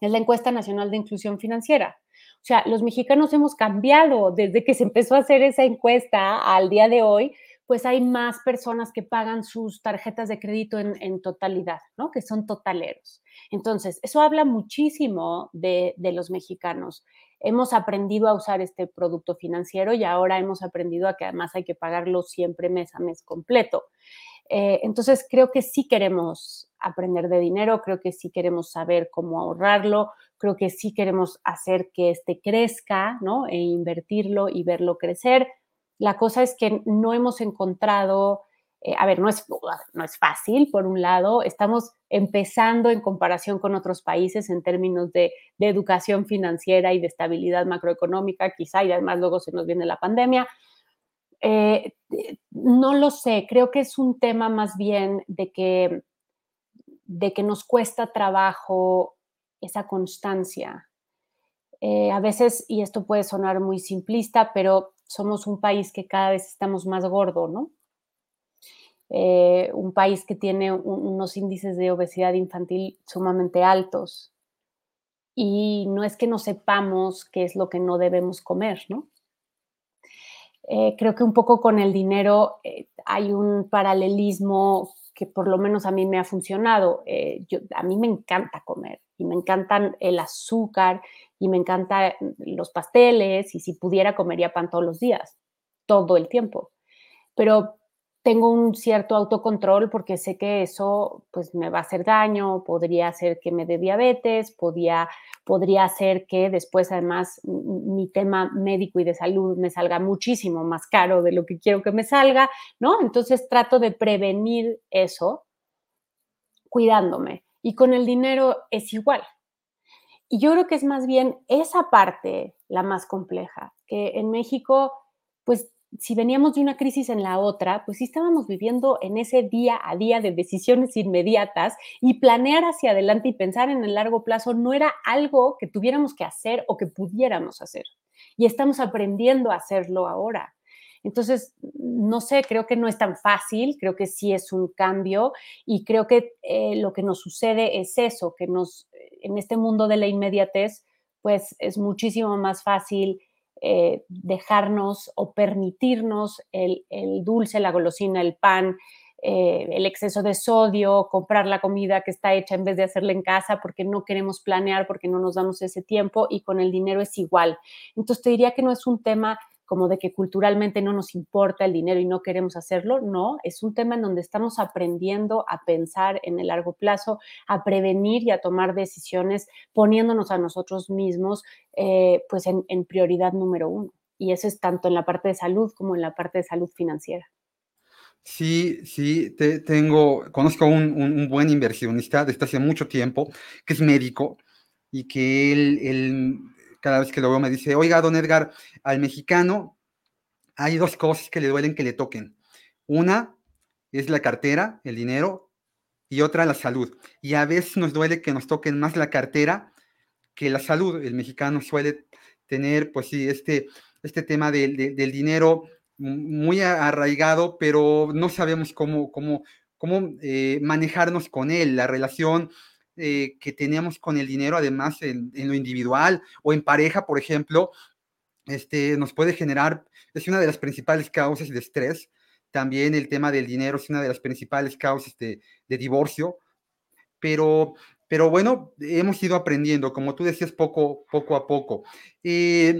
es la encuesta nacional de inclusión financiera. O sea, los mexicanos hemos cambiado desde que se empezó a hacer esa encuesta al día de hoy, pues hay más personas que pagan sus tarjetas de crédito en, totalidad, ¿no? Que son totaleros. Entonces, eso habla muchísimo de, de, los mexicanos. Hemos aprendido a usar este producto financiero y ahora hemos aprendido a que además hay que pagarlo siempre mes a mes completo. Eh, entonces, creo que sí queremos aprender de dinero, creo que sí queremos saber cómo ahorrarlo, creo que sí queremos hacer que este crezca, ¿no? E invertirlo y verlo crecer. La cosa es que no hemos encontrado, eh, a ver, no es, no es fácil, por un lado, estamos empezando en comparación con otros países en términos de, de educación financiera y de estabilidad macroeconómica, quizá, y además luego se nos viene la pandemia, eh, no lo sé, creo que es un tema más bien de que, de que nos cuesta trabajo esa constancia. Eh, a veces, y esto puede sonar muy simplista, pero somos un país que cada vez estamos más gordo, ¿no? Eh, un país que tiene unos índices de obesidad infantil sumamente altos. Y no es que no sepamos qué es lo que no debemos comer, ¿no? Eh, creo que un poco con el dinero eh, hay un paralelismo que por lo menos a mí me ha funcionado. Eh, a mí me encanta comer y me encantan el azúcar y me encantan los pasteles y si pudiera comería pan todos los días, todo el tiempo. Pero tengo un cierto autocontrol porque sé que eso pues me va a hacer daño, podría hacer que me dé diabetes, podría, podría hacer que después además mi tema médico y de salud me salga muchísimo más caro de lo que quiero que me salga, ¿no? Entonces trato de prevenir eso cuidándome. Y con el dinero es igual. Y yo creo que es más bien esa parte la más compleja, que en México pues si veníamos de una crisis en la otra, pues sí estábamos viviendo en ese día a día de decisiones inmediatas y planear hacia adelante y pensar en el largo plazo no era algo que tuviéramos que hacer o que pudiéramos hacer. Y estamos aprendiendo a hacerlo ahora. Entonces, no sé, creo que no es tan fácil, creo que sí es un cambio y creo que eh, lo que nos sucede es eso, que nos, en este mundo de la inmediatez, pues es muchísimo más fácil eh, dejarnos o permitirnos el, dulce, la golosina, el pan, eh, el exceso de sodio, comprar la comida que está hecha en vez de hacerla en casa porque no queremos planear, porque no nos damos ese tiempo y con el dinero es igual. Entonces te diría que no es un tema como de que culturalmente no nos importa el dinero y no queremos hacerlo, no, es un tema en donde estamos aprendiendo a pensar en el largo plazo, a prevenir y a tomar decisiones poniéndonos a nosotros mismos eh, pues en, prioridad número uno. Y eso es tanto en la parte de salud como en la parte de salud financiera. Sí, sí, te, tengo, conozco un, un, buen inversionista desde hace mucho tiempo, que es médico, y que él, él cada vez que lo veo me dice, oiga, don Edgar, al mexicano hay dos cosas que le duelen que le toquen. Una es la cartera, el dinero, y otra la salud. Y a veces nos duele que nos toquen más la cartera que la salud. El mexicano suele tener, pues sí, este, este tema del dinero muy arraigado, pero no sabemos cómo, cómo, cómo eh, manejarnos con él. La relación eh, que tenemos con el dinero, además en, lo individual o en pareja, por ejemplo, este, nos puede generar, es una de las principales causas de estrés. También el tema del dinero es una de las principales causas de, divorcio, pero, pero bueno, hemos ido aprendiendo, como tú decías, poco, poco a poco. Eh,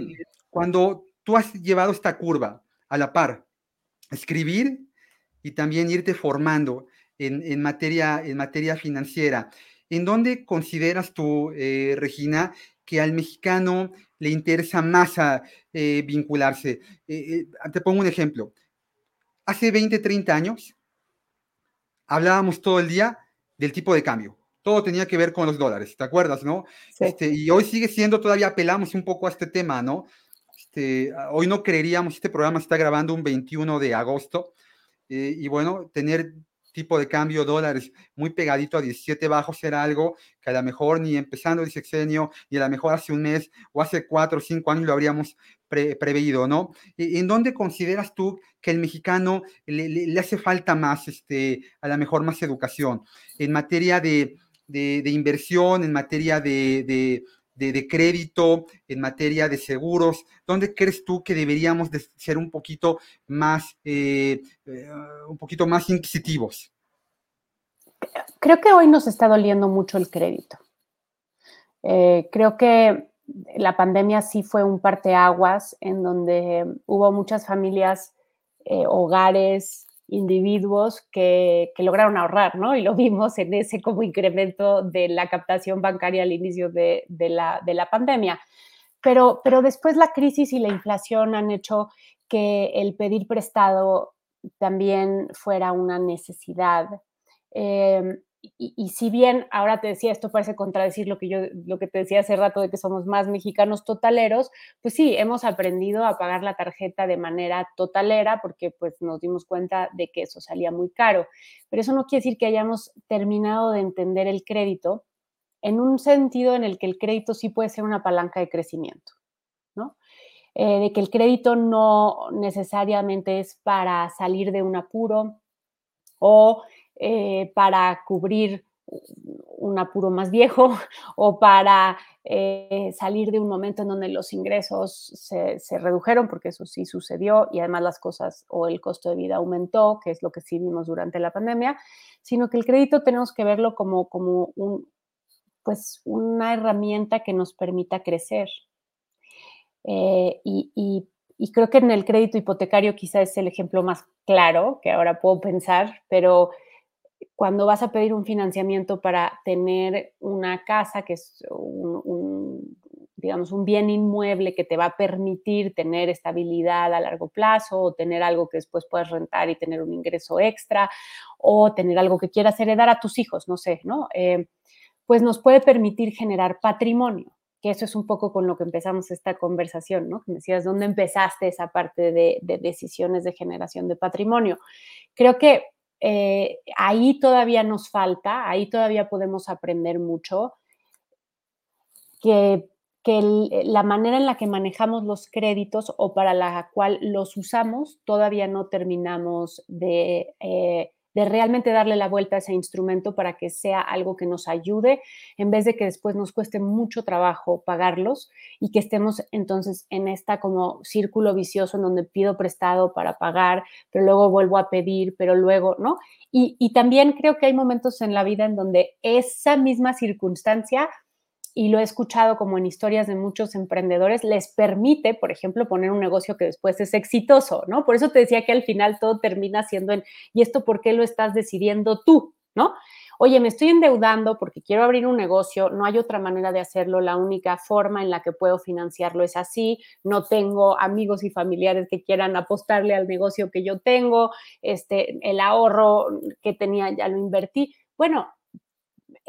cuando tú has llevado esta curva a la par, escribir y también irte formando en, materia, en materia financiera, ¿en dónde consideras tú, eh, Regina, que al mexicano le interesa más eh, vincularse? te pongo un ejemplo. Hace 20, 30 años, hablábamos todo el día del tipo de cambio. Todo tenía que ver con los dólares, ¿te acuerdas, no? Este, y hoy sigue siendo, todavía apelamos un poco a este tema, ¿no? Este, hoy no creeríamos, este programa está grabando un 21 de agosto, eh, y bueno, tener tipo de cambio dólares muy pegadito a 17 bajos era algo que a lo mejor ni empezando el sexenio, ni a lo mejor hace un mes o hace cuatro o cinco años lo habríamos preveído, ¿no? ¿En dónde consideras tú que el mexicano le, hace falta más, este, a lo mejor más educación? En materia de, inversión, en materia de, crédito, en materia de seguros, ¿dónde crees tú que deberíamos de ser un poquito más, eh, eh, un poquito más inquisitivos? Creo que hoy nos está doliendo mucho el crédito. Eh, creo que la pandemia sí fue un parteaguas en donde hubo muchas familias, hogares, individuos que, lograron ahorrar, ¿no? Y lo vimos en ese como incremento de la captación bancaria al inicio de, la, pandemia. Pero, pero después la crisis y la inflación han hecho que el pedir prestado también fuera una necesidad. Eh, y, si bien ahora te decía, esto parece contradecir lo que yo, lo que te decía hace rato de que somos más mexicanos totaleros, pues sí, hemos aprendido a pagar la tarjeta de manera totalera porque pues nos dimos cuenta de que eso salía muy caro. Pero eso no quiere decir que hayamos terminado de entender el crédito en un sentido en el que el crédito sí puede ser una palanca de crecimiento, ¿no? Eh, de que el crédito no necesariamente es para salir de un apuro o eh, para cubrir un apuro más viejo o para eh, salir de un momento en donde los ingresos se, redujeron, porque eso sí sucedió y además las cosas o el costo de vida aumentó, que es lo que sí vimos durante la pandemia, sino que el crédito tenemos que verlo como, como un, pues una herramienta que nos permita crecer. Eh, y, y creo que en el crédito hipotecario quizá es el ejemplo más claro que ahora puedo pensar, pero cuando vas a pedir un financiamiento para tener una casa, que es un, digamos, un bien inmueble que te va a permitir tener estabilidad a largo plazo o tener algo que después puedas rentar y tener un ingreso extra o tener algo que quieras heredar a tus hijos, no sé, ¿no? Eh, pues nos puede permitir generar patrimonio, que eso es un poco con lo que empezamos esta conversación, ¿no? Me decías, ¿dónde empezaste esa parte de decisiones de generación de patrimonio? Creo que eh, ahí todavía nos falta, ahí todavía podemos aprender mucho, que, la manera en la que manejamos los créditos o para la cual los usamos, todavía no terminamos de... Eh, de realmente darle la vuelta a ese instrumento para que sea algo que nos ayude, en vez de que después nos cueste mucho trabajo pagarlos y que estemos entonces en esta como círculo vicioso en donde pido prestado para pagar, pero luego vuelvo a pedir, pero luego, ¿no? Y, y también creo que hay momentos en la vida en donde esa misma circunstancia y lo he escuchado como en historias de muchos emprendedores, les permite, por ejemplo, poner un negocio que después es exitoso, ¿no? Por eso te decía que al final todo termina siendo en, ¿y esto por qué lo estás decidiendo tú, ¿no? Oye, me estoy endeudando porque quiero abrir un negocio, no hay otra manera de hacerlo, la única forma en la que puedo financiarlo es así, no tengo amigos y familiares que quieran apostarle al negocio que yo tengo, este, el ahorro que tenía ya lo invertí. Bueno,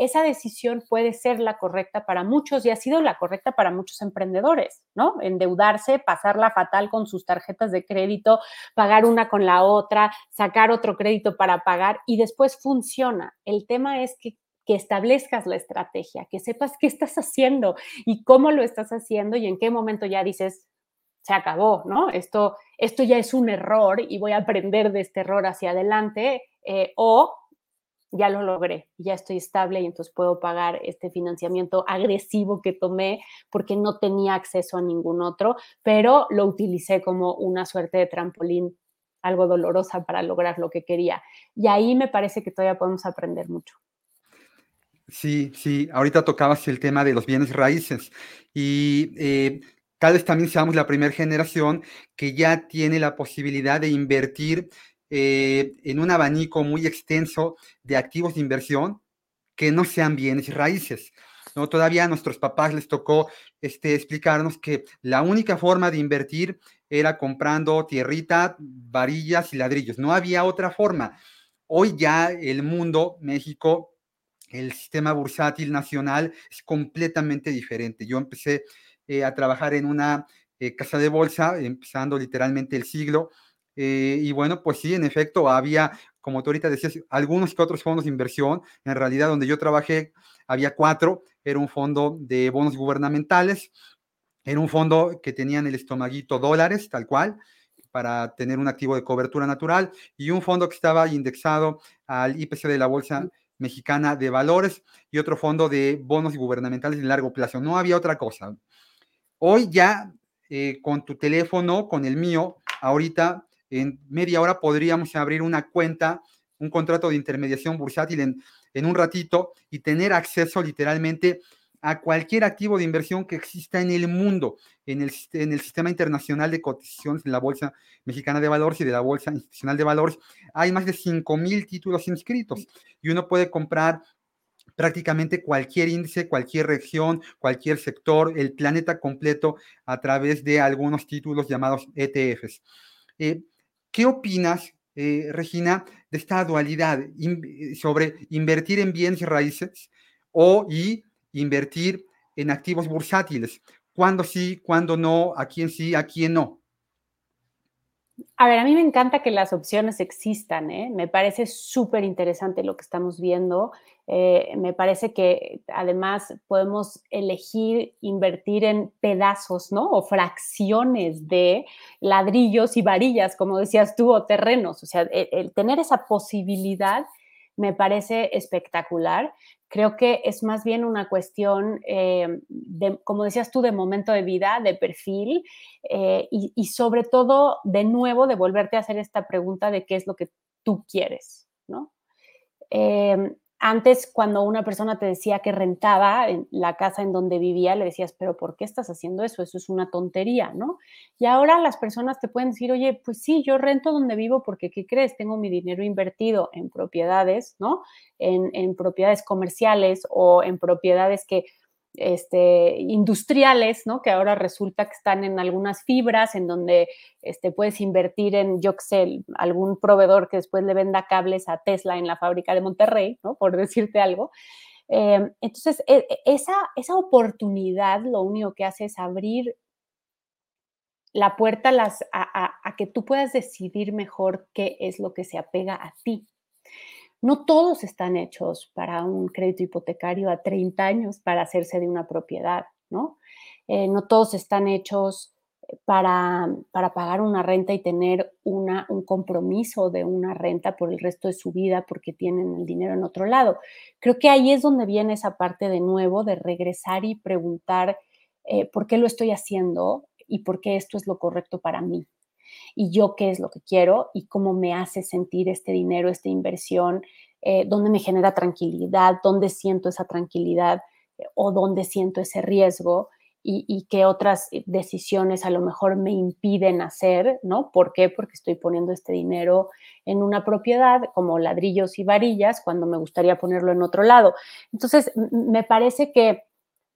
esa decisión puede ser la correcta para muchos y ha sido la correcta para muchos emprendedores, ¿no? Endeudarse, pasarla fatal con sus tarjetas de crédito, pagar una con la otra, sacar otro crédito para pagar y después funciona. El tema es que que establezcas la estrategia, que sepas qué estás haciendo y cómo lo estás haciendo y en qué momento ya dices, se acabó, ¿no? Esto, esto ya es un error y voy a aprender de este error hacia adelante, eh, o ya lo logré, ya estoy estable y entonces puedo pagar este financiamiento agresivo que tomé porque no tenía acceso a ningún otro, pero lo utilicé como una suerte de trampolín algo dolorosa para lograr lo que quería. Y ahí me parece que todavía podemos aprender mucho. Sí, sí, ahorita tocabas el tema de los bienes raíces y eh, tal vez también seamos la primera generación que ya tiene la posibilidad de invertir eh, en un abanico muy extenso de activos de inversión que no sean bienes raíces. ¿no? Todavía a nuestros papás les tocó este, explicarnos que la única forma de invertir era comprando tierrita, varillas y ladrillos. No había otra forma. Hoy ya el mundo, México, el sistema bursátil nacional es completamente diferente. Yo empecé eh, a trabajar en una eh, casa de bolsa, empezando literalmente el siglo, eh, y bueno, pues sí, en efecto, había, como tú ahorita decías, algunos que otros fondos de inversión. En realidad, donde yo trabajé, había cuatro. Era un fondo de bonos gubernamentales, era un fondo que tenían el estomaguito dólares, tal cual, para tener un activo de cobertura natural, y un fondo que estaba indexado al IPC de la Bolsa Mexicana de Valores y otro fondo de bonos gubernamentales de largo plazo. No había otra cosa. Hoy ya eh, con tu teléfono, con el mío, ahorita en media hora podríamos abrir una cuenta, un contrato de intermediación bursátil en, en un ratito y tener acceso literalmente a cualquier activo de inversión que exista en el mundo, en el, en el sistema internacional de cotizaciones de la Bolsa Mexicana de Valores y de la Bolsa Institucional de Valores. Hay más de 5 mil títulos inscritos y uno puede comprar prácticamente cualquier índice, cualquier región, cualquier sector, el planeta completo a través de algunos títulos llamados ETFs. Eh, ¿Qué opinas, eh, Regina, de esta dualidad eh, sobre invertir en bienes raíces o y invertir en activos bursátiles? ¿Cuándo sí, cuándo no? ¿A quién sí, a quién no? A ver, a mí me encanta que las opciones existan, ¿eh? me parece súper interesante lo que estamos viendo eh, me parece que además podemos elegir invertir en pedazos, ¿no? O fracciones de ladrillos y varillas, como decías tú, o terrenos. O sea, el, tener esa posibilidad me parece espectacular. Creo que es más bien una cuestión, eh, de, como decías tú, de momento de vida, de perfil eh, y, y, sobre todo, de nuevo, de volverte a hacer esta pregunta de qué es lo que tú quieres, ¿no? Antes, cuando una persona te decía que rentaba en la casa en donde vivía, le decías, pero ¿por qué estás haciendo eso? Eso es una tontería, ¿no? Y ahora las personas te pueden decir, oye, pues sí, yo rento donde vivo porque, ¿qué crees? Tengo mi dinero invertido en propiedades, ¿no? En, en propiedades comerciales o en propiedades que este, industriales, ¿no? Que ahora resulta que están en algunas fibras en donde este, puedes invertir en, yo qué sé, algún proveedor que después le venda cables a Tesla en la fábrica de Monterrey, ¿no? Por decirte algo. Em, entonces, e, e, esa, esa oportunidad lo único que hace es abrir la puerta las, a que tú puedas decidir mejor qué es lo que se apega a ti, no todos están hechos para un crédito hipotecario a 30 años para hacerse de una propiedad, ¿no? Eh, no todos están hechos eh, para, para, pagar una renta y tener una, un compromiso de una renta por el resto de su vida porque tienen el dinero en otro lado. Creo que ahí es donde viene esa parte de nuevo de regresar y preguntar eh, por qué lo estoy haciendo y por qué esto es lo correcto para mí, y yo qué es lo que quiero y cómo me hace sentir este dinero, esta inversión, eh, dónde me genera tranquilidad, dónde siento esa tranquilidad eh, o dónde siento ese riesgo y, qué otras decisiones a lo mejor me impiden hacer, ¿no? ¿Por qué? Porque estoy poniendo este dinero en una propiedad como ladrillos y varillas cuando me gustaría ponerlo en otro lado. Entonces, me parece que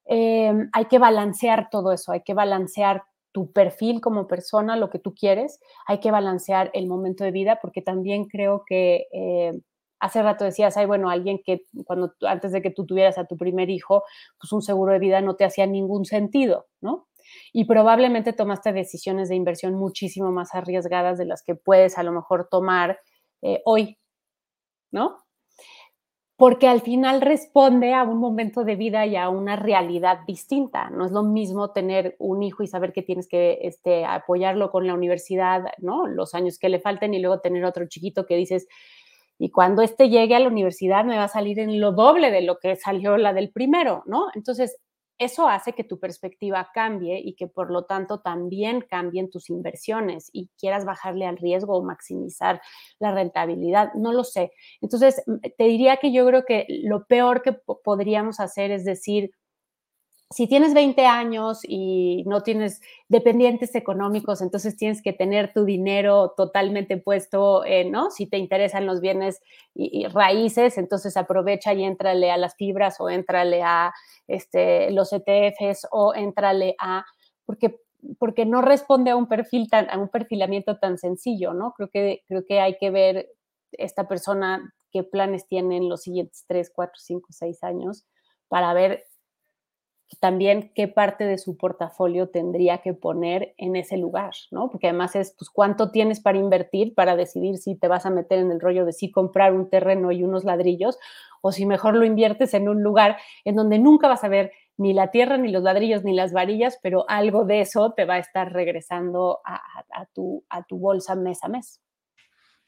eh, hay que balancear todo eso, hay que balancear tu perfil como persona, lo que tú quieres, hay que balancear el momento de vida porque también creo que eh, hace rato decías, hay bueno, alguien que cuando antes de que tú tuvieras a tu primer hijo, pues un seguro de vida no te hacía ningún sentido, ¿no? Y probablemente tomaste decisiones de inversión muchísimo más arriesgadas de las que puedes a lo mejor tomar eh, hoy, ¿no? Porque al final responde a un momento de vida y a una realidad distinta. No es lo mismo tener un hijo y saber que tienes que este, apoyarlo con la universidad, ¿no? Los años que le falten y luego tener otro chiquito que dices, y cuando este llegue a la universidad me va a salir en lo doble de lo que salió la del primero, ¿no? Entonces, eso hace que tu perspectiva cambie y que por lo tanto también cambien tus inversiones y quieras bajarle al riesgo o maximizar la rentabilidad. No lo sé. Entonces, te diría que yo creo que lo peor que podríamos hacer es decir, si tienes 20 años y no tienes dependientes económicos, entonces tienes que tener tu dinero totalmente puesto, en, ¿no? Si te interesan los bienes y, raíces, entonces aprovecha y entrale a las fibras o entrale a este, los ETFs o entrale a, porque, porque no responde a un perfil tan, a un perfilamiento tan sencillo, ¿no? Creo que, creo que hay que ver esta persona qué planes tiene en los siguientes 3, 4, 5, 6 años para ver también qué parte de su portafolio tendría que poner en ese lugar, ¿no? Porque además es, pues, cuánto tienes para invertir para decidir si te vas a meter en el rollo de si comprar un terreno y unos ladrillos o si mejor lo inviertes en un lugar en donde nunca vas a ver ni la tierra, ni los ladrillos, ni las varillas, pero algo de eso te va a estar regresando a, tu, a tu bolsa mes a mes.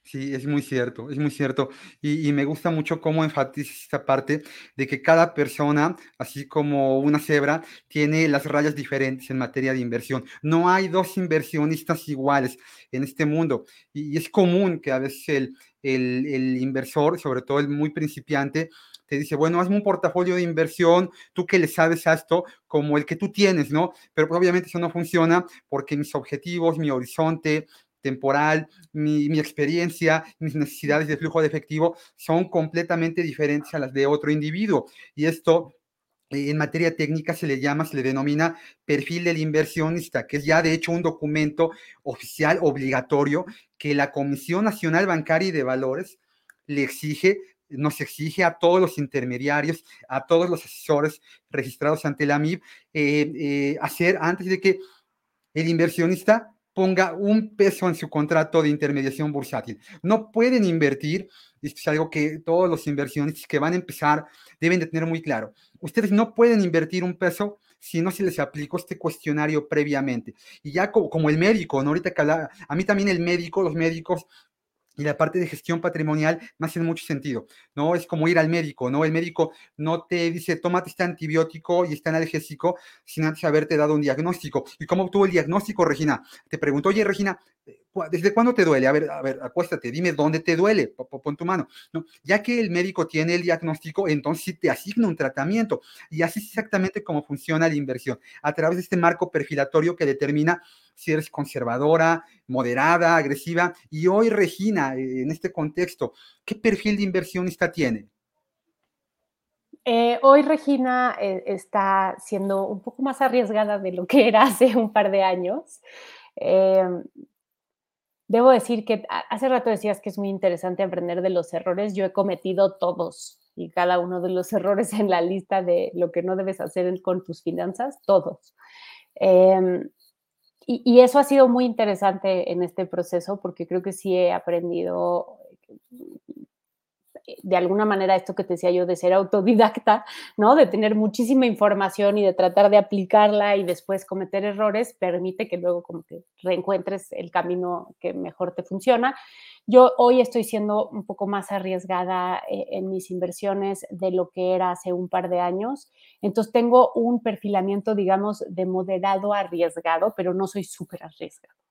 Sí, es muy cierto, es muy cierto. Y, me gusta mucho cómo enfatizas esta parte de que cada persona, así como una cebra, tiene las rayas diferentes en materia de inversión. No hay dos inversionistas iguales en este mundo. Y, es común que a veces el, el, inversor, sobre todo el muy principiante, te dice, bueno, hazme un portafolio de inversión, tú que le sabes a esto, como el que tú tienes, ¿no? Pero pues, obviamente eso no funciona porque mis objetivos, mi horizonte, temporal, mi, experiencia, mis necesidades de flujo de efectivo son completamente diferentes a las de otro individuo. Y esto eh, en materia técnica se le llama, se le denomina perfil del inversionista, que es ya de hecho un documento oficial obligatorio que la Comisión Nacional Bancaria y de Valores le exige, nos exige a todos los intermediarios, a todos los asesores registrados ante la MIB, eh, eh, hacer antes de que el inversionista ponga un peso en su contrato de intermediación bursátil. No pueden invertir, esto es algo que todos los inversionistas que van a empezar deben de tener muy claro. Ustedes no pueden invertir un peso si no se les aplicó este cuestionario previamente. Y ya como, el médico, ¿no? Ahorita que a mí también el médico, los médicos y la parte de gestión patrimonial me hace mucho sentido, ¿no? Es como ir al médico, ¿no? El médico no te dice, tómate este antibiótico y este analgésico sin antes haberte dado un diagnóstico. ¿Y cómo obtuvo el diagnóstico, Regina? Te pregunto, oye, Regina, ¿desde cuándo te duele? A ver, a ver, acuéstate, dime dónde te duele, pon tu mano. ¿no? Ya que el médico tiene el diagnóstico, entonces te asigna un tratamiento. Y así es exactamente cómo funciona la inversión, a través de este marco perfilatorio que determina si eres conservadora, moderada, agresiva. Y hoy, Regina, eh, en este contexto, ¿qué perfil de inversionista tiene? Eh, hoy Regina eh, está siendo un poco más arriesgada de lo que era hace un par de años. Em, debo decir que hace rato decías que es muy interesante aprender de los errores. Yo he cometido todos y cada uno de los errores en la lista de lo que no debes hacer con tus finanzas, todos. Em, y, eso ha sido muy interesante en este proceso porque creo que sí he aprendido de alguna manera esto que te decía yo de ser autodidacta, ¿no? De tener muchísima información y de tratar de aplicarla y después cometer errores, permite que luego como que reencuentres el camino que mejor te funciona. Yo hoy estoy siendo un poco más arriesgada eh, en mis inversiones de lo que era hace un par de años. Entonces tengo un perfilamiento, digamos, de moderado arriesgado, pero no soy súper arriesgado.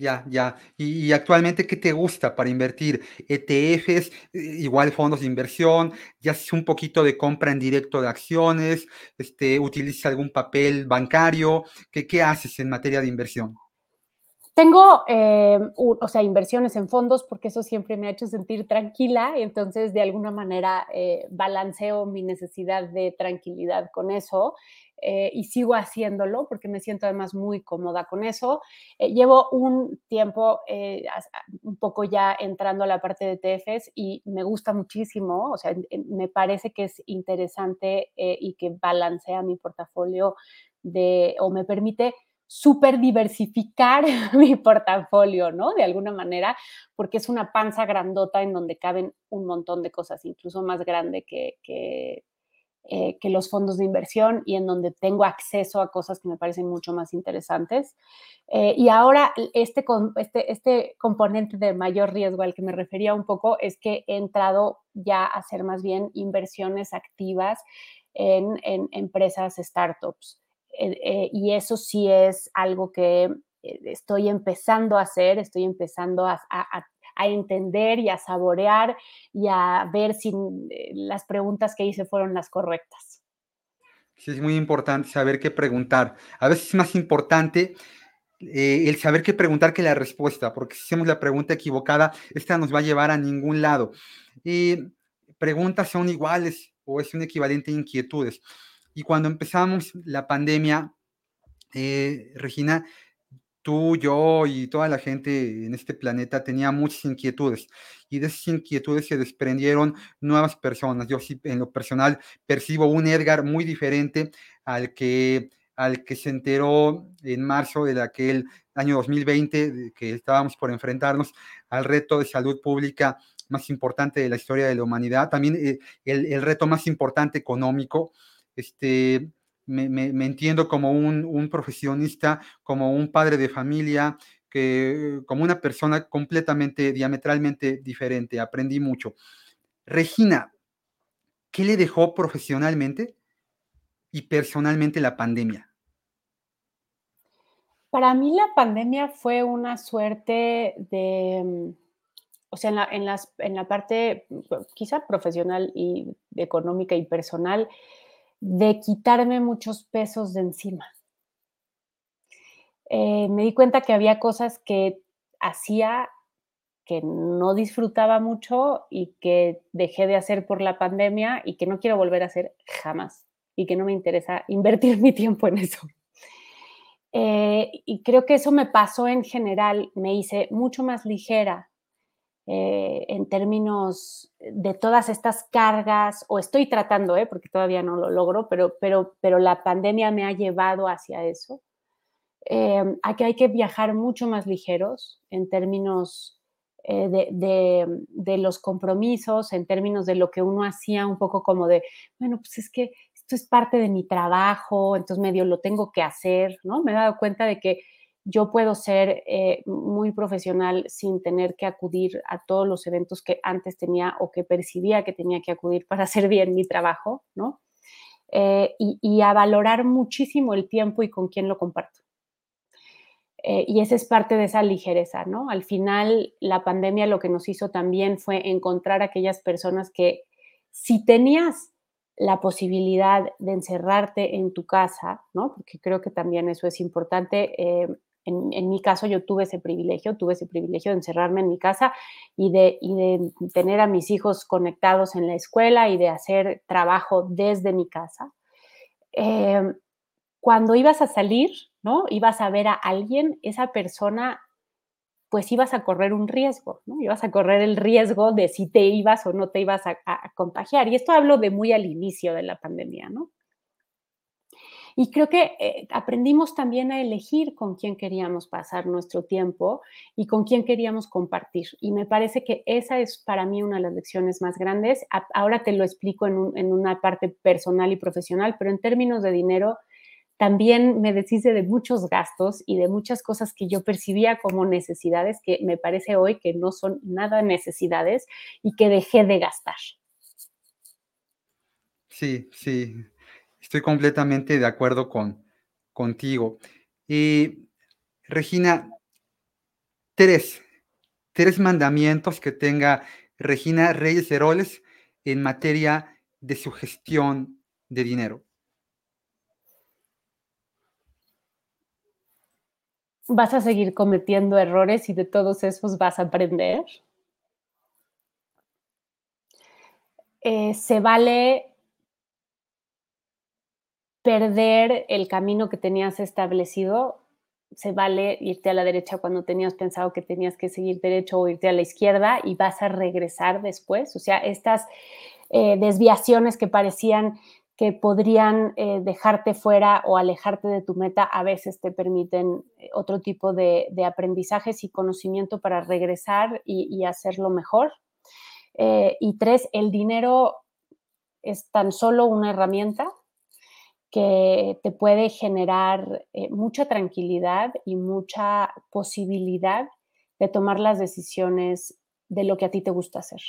Ya, ya. Y, actualmente, ¿qué te gusta para invertir? ETFs, eh, igual fondos de inversión, ya haces un poquito de compra en directo de acciones, este, utilizas algún papel bancario, ¿qué, qué haces en materia de inversión? Tengo, eh, o sea, inversiones en fondos porque eso siempre me ha hecho sentir tranquila, y entonces de alguna manera eh, balanceo mi necesidad de tranquilidad con eso. Eh, y sigo haciéndolo porque me siento además muy cómoda con eso. Llevo un tiempo un poco ya entrando a la parte de TFs y me gusta muchísimo, o sea, me parece que es interesante y que balancea mi portafolio de, o me permite súper diversificar mi portafolio, ¿no? De alguna manera, porque es una panza grandota en donde caben un montón de cosas, incluso más grande que, que eh, los fondos de inversión y en donde tengo acceso a cosas que me parecen mucho más interesantes. Eh, y ahora este, este, este componente de mayor riesgo al que me refería un poco es que he entrado ya a hacer más bien inversiones activas en, empresas, startups. Y eso sí es algo que estoy empezando a hacer, estoy empezando a, a entender y a saborear y a ver si eh, las preguntas que hice fueron las correctas. Sí, es muy importante saber qué preguntar. A veces es más importante eh, el saber qué preguntar que la respuesta, porque si hacemos la pregunta equivocada, esta nos va a llevar a ningún lado. Y preguntas son iguales o es un equivalente a inquietudes. Y cuando empezamos la pandemia, eh, Regina, tú, yo y toda la gente en este planeta tenía muchas inquietudes y de esas inquietudes se desprendieron nuevas personas. Yo sí, en lo personal, percibo un Edgar muy diferente al que, al que se enteró en marzo de aquel año 2020, que estábamos por enfrentarnos al reto de salud pública más importante de la historia de la humanidad, también eh, el, el reto más importante económico. Este, me, entiendo como un, profesionista, como un padre de familia, que, como una persona completamente, diametralmente diferente. Aprendí mucho. Regina, ¿qué le dejó profesionalmente y personalmente la pandemia? Para mí la pandemia fue una suerte de, mm, o sea, en la, en las, en la parte quizá profesional y económica y personal, de quitarme muchos pesos de encima. Eh, me di cuenta que había cosas que hacía que no disfrutaba mucho y que dejé de hacer por la pandemia y que no quiero volver a hacer jamás y que no me interesa invertir mi tiempo en eso. Eh, y creo que eso me pasó en general, me hice mucho más ligera, eh, en términos de todas estas cargas, o estoy tratando, ¿eh? porque todavía no lo logro, pero, pero, pero la pandemia me ha llevado hacia eso, eh, a que hay que viajar mucho más ligeros en términos eh, de, de, de, los compromisos, en términos de lo que uno hacía un poco como de, bueno, pues es que esto es parte de mi trabajo, entonces medio lo tengo que hacer, ¿no? Me he dado cuenta de que yo puedo ser eh, muy profesional sin tener que acudir a todos los eventos que antes tenía o que percibía que tenía que acudir para hacer bien mi trabajo, ¿no? Eh, y, a valorar muchísimo el tiempo y con quién lo comparto. Eh, y esa es parte de esa ligereza, ¿no? Al final, la pandemia lo que nos hizo también fue encontrar aquellas personas que si tenías la posibilidad de encerrarte en tu casa, ¿no? Porque creo que también eso es importante. En, mi caso yo tuve ese privilegio, tuve ese privilegio de encerrarme en mi casa y de, tener a mis hijos conectados en la escuela y de hacer trabajo desde mi casa. Em, cuando ibas a salir, ¿no? Ibas a ver a alguien, esa persona, pues ibas a correr un riesgo, ¿no? Ibas a correr el riesgo de si te ibas o no te ibas a contagiar. Y esto hablo de muy al inicio de la pandemia, ¿no? Y creo que eh, aprendimos también a elegir con quién queríamos pasar nuestro tiempo y con quién queríamos compartir. Y me parece que esa es para mí una de las lecciones más grandes. ahora te lo explico en, en una parte personal y profesional, pero en términos de dinero, también me deshice de muchos gastos y de muchas cosas que yo percibía como necesidades que me parece hoy que no son nada necesidades y que dejé de gastar. Sí, sí, Estoy completamente de acuerdo con, contigo. Y, Regina, tres, tres mandamientos que tenga Regina Reyes Heroles en materia de su gestión de dinero. Vas a seguir cometiendo errores y de todos esos vas a aprender. Eh, se vale perder el camino que tenías establecido, se vale irte a la derecha cuando tenías pensado que tenías que seguir derecho o irte a la izquierda y vas a regresar después. O sea, estas eh, desviaciones que parecían que podrían eh, dejarte fuera o alejarte de tu meta, a veces te permiten eh, otro tipo de, aprendizajes y conocimiento para regresar y, y hacerlo mejor. y tres, el dinero es tan solo una herramienta que te puede generar eh, mucha tranquilidad y mucha posibilidad de tomar las decisiones de lo que a ti te gusta hacer.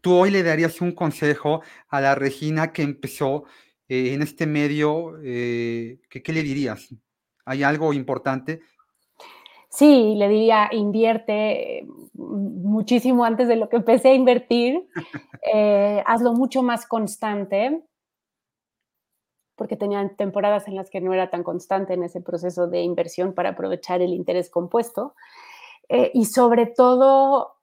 tú hoy le darías un consejo a la Regina que empezó en este medio, ¿qué, ¿qué le dirías? ¿Hay algo importante? Sí, le diría, invierte muchísimo antes de lo que empecé a invertir, eh, hazlo mucho más constante, porque tenía temporadas en las que no era tan constante en ese proceso de inversión para aprovechar el interés compuesto. Eh, y sobre todo,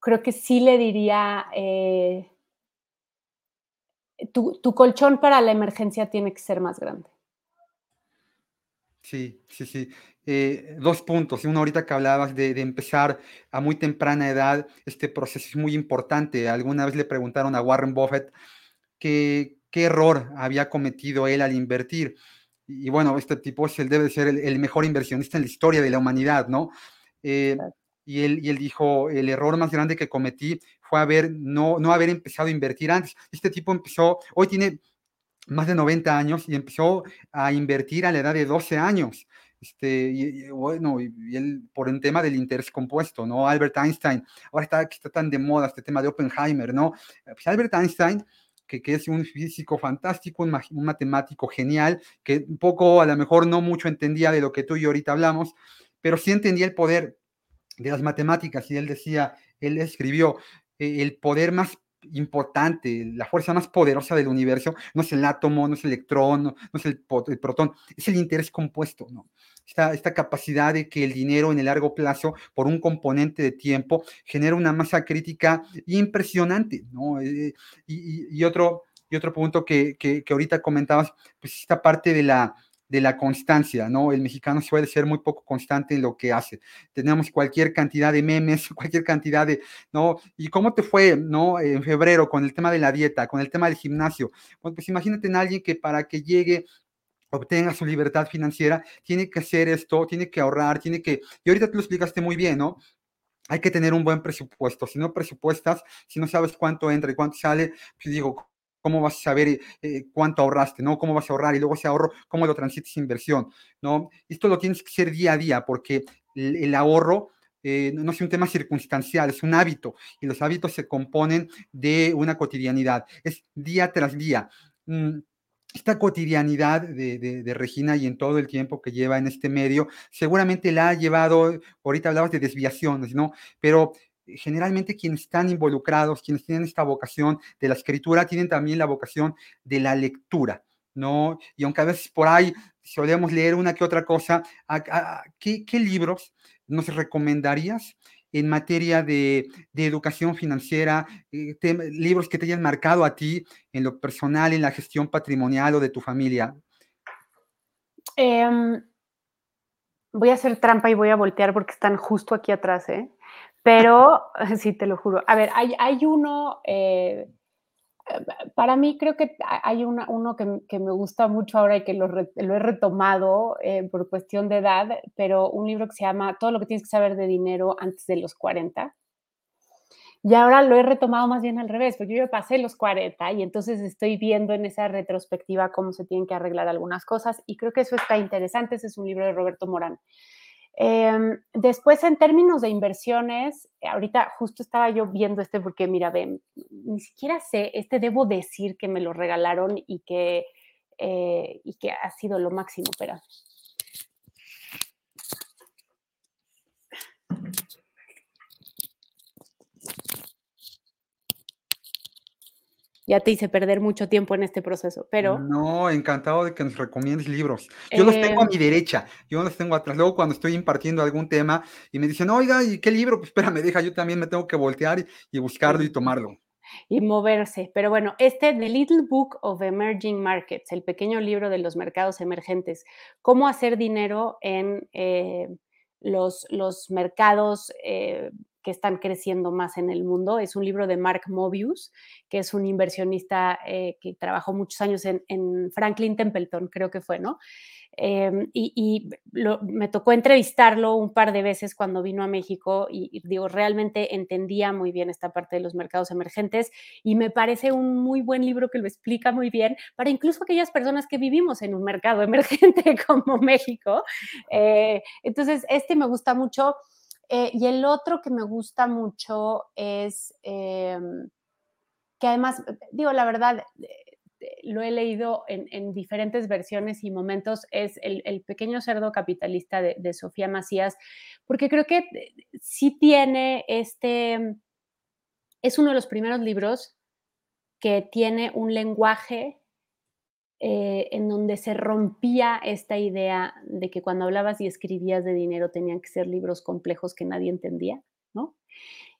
creo que sí le diría, eh, tu colchón para la emergencia tiene que ser más grande. Sí, sí, sí. Eh, dos puntos. Uno, ahorita que hablabas de, empezar a muy temprana edad, este proceso es muy importante. Alguna vez le preguntaron a Warren Buffett qué error había cometido él al invertir. Y, bueno, este tipo es el, debe ser el, mejor inversionista en la historia de la humanidad, ¿no? Eh, y, él, y él dijo, el error más grande que cometí fue haber, no, no haber empezado a invertir antes. Este tipo empezó, hoy tiene más de 90 años y empezó a invertir a la edad de 12 años. Este, y, bueno, y, él por un tema del interés compuesto, ¿no? Albert Einstein, ahora está, está tan de moda este tema de Oppenheimer, ¿no? Pues Albert Einstein, que, que, es un físico fantástico, un, un, matemático genial, que un poco, a lo mejor no mucho entendía de lo que tú y yo ahorita hablamos, pero sí entendía el poder de las matemáticas y él decía, él escribió, eh, el poder más importante, la fuerza más poderosa del universo, no es el átomo, no es el electrón, no, es el, protón, es el interés compuesto, ¿no? Esta, esta, capacidad de que el dinero en el largo plazo, por un componente de tiempo, genera una masa crítica impresionante, ¿no? Eh, y, otro, y otro punto que, que ahorita comentabas, pues esta parte de la, de la constancia, ¿no? El mexicano suele ser muy poco constante en lo que hace. Tenemos cualquier cantidad de memes, cualquier cantidad de, ¿no? ¿Y cómo te fue, ¿no? En febrero con el tema de la dieta, con el tema del gimnasio. Bueno, pues imagínate en alguien que para que llegue obtenga su libertad financiera, tiene que hacer esto, tiene que ahorrar, tiene que, y ahorita tú lo explicaste muy bien, ¿no? Hay que tener un buen presupuesto. Si no presupuestas, si no sabes cuánto entra y cuánto sale, pues digo, ¿Cómo vas a saber eh, cuánto ahorraste? ¿no? ¿Cómo vas a ahorrar? Y luego ese ahorro, ¿cómo lo transites inversión? ¿no? Esto lo tienes que hacer día a día porque el, ahorro eh, no es un tema circunstancial, es un hábito y los hábitos se componen de una cotidianidad, es día tras día. Mm, esta cotidianidad de, de, Regina y en todo el tiempo que lleva en este medio, seguramente la ha llevado, ahorita hablabas de desviaciones, ¿no? Pero generalmente quienes están involucrados, quienes tienen esta vocación de la escritura, tienen también la vocación de la lectura, ¿no? Y aunque a veces por ahí solemos leer una que otra cosa, ¿qué, libros nos recomendarías en materia de, educación financiera, eh, libros que te hayan marcado a ti en lo personal, en la gestión patrimonial o de tu familia? Em, voy a hacer trampa y voy a voltear porque están justo aquí atrás, ¿eh? Pero, sí, te lo juro. A ver, hay, hay uno, eh, para mí creo que hay uno que, que, me gusta mucho ahora y que lo, lo he retomado eh, por cuestión de edad, pero un libro que se llama Todo lo que tienes que saber de dinero antes de los 40. Y ahora lo he retomado más bien al revés, porque yo pasé los 40 y entonces estoy viendo en esa retrospectiva cómo se tienen que arreglar algunas cosas y creo que eso está interesante. Ese es un libro de Roberto Morán. Em, después, en términos de inversiones, ahorita justo estaba yo viendo este porque, mira, ven, ni siquiera sé, este debo decir que me lo regalaron y que, eh, y que ha sido lo máximo, pero... ya te hice perder mucho tiempo en este proceso, pero... No, encantado de que nos recomiendes libros. Yo los tengo a mi em derecha, yo los tengo atrás. Luego cuando estoy impartiendo algún tema y me dicen, oiga, ¿y qué libro? Pues espérame, deja, yo también me tengo que voltear y, buscarlo y tomarlo. Y moverse. Pero bueno, este The Little Book of Emerging Markets, el pequeño libro de los mercados emergentes, cómo hacer dinero en eh, los, los mercados eh, que están creciendo más en el mundo. Es un libro de Mark Mobius, que es un inversionista eh, que trabajó muchos años en, Franklin Templeton, creo que fue, ¿no? Em, y, me tocó entrevistarlo un par de veces cuando vino a México y, digo, realmente entendía muy bien esta parte de los mercados emergentes y me parece un muy buen libro que lo explica muy bien para incluso aquellas personas que vivimos en un mercado emergente como México. Eh, entonces, este me gusta mucho. Eh, y el otro que me gusta mucho es em, que además, digo, la verdad, lo he leído en, diferentes versiones y momentos, es el, pequeño cerdo capitalista de, Sofía Macías, porque creo que eh, sí tiene este, es uno de los primeros libros que tiene un lenguaje eh, en donde se rompía esta idea de que cuando hablabas y escribías de dinero tenían que ser libros complejos que nadie entendía, ¿no?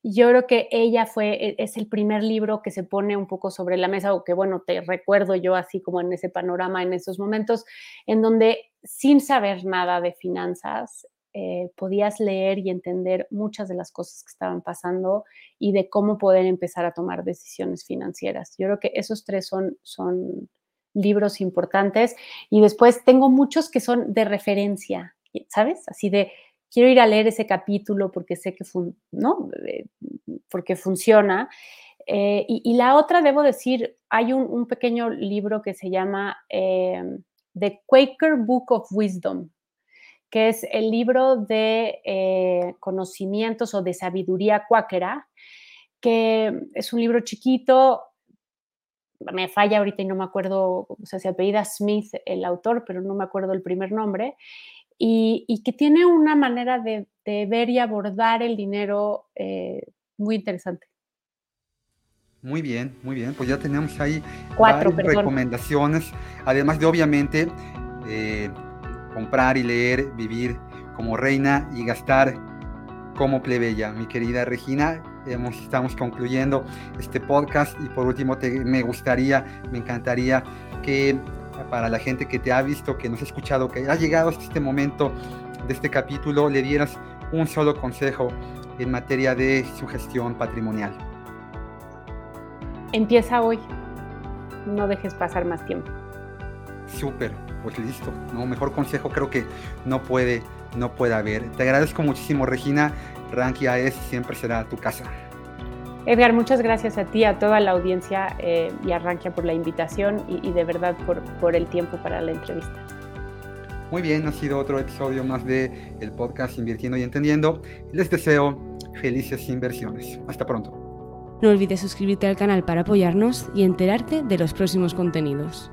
yo creo que ella fue, e, es el primer libro que se pone un poco sobre la mesa, o que bueno, te recuerdo yo así como en ese panorama, en esos momentos, en donde sin saber nada de finanzas, eh, podías leer y entender muchas de las cosas que estaban pasando y de cómo poder empezar a tomar decisiones financieras. Yo creo que esos tres son, son libros importantes y después tengo muchos que son de referencia, ¿sabes? Así de quiero ir a leer ese capítulo porque sé que, ¿no? Eh, porque funciona. Eh, y, la otra, debo decir, hay un, pequeño libro que se llama eh, The Quaker Book of Wisdom, que es el libro de conocimientos o de sabiduría cuáquera, que es un libro chiquito, me falla ahorita y no me acuerdo, o sea, se apellida Smith el autor, pero no me acuerdo el primer nombre, y, que tiene una manera de, ver y abordar el dinero eh, muy interesante. Muy bien, muy bien. Pues ya tenemos ahí Cuatro, recomendaciones, además de obviamente eh, comprar y leer, vivir como reina y gastar como plebeya. Mi querida Regina, hemos, estamos concluyendo este podcast y por último me gustaría, me encantaría que para la gente que te ha visto, que nos ha escuchado, que ha llegado hasta este momento de este capítulo, le dieras un solo consejo en materia de su gestión patrimonial? Empieza hoy. No dejes pasar más tiempo. Súper, pues listo. No, mejor consejo creo que no puede, no puede haber. Te agradezco muchísimo, Regina. Rankia es siempre será tu casa. Edgar, muchas gracias a ti, a toda la audiencia eh, y a Rankia por la invitación y, de verdad por, por, el tiempo para la entrevista. Muy bien, ha sido otro episodio más de el podcast Invirtiendo y Entendiendo. Les deseo felices inversiones. Hasta pronto. No olvides suscribirte al canal para apoyarnos y enterarte de los próximos contenidos.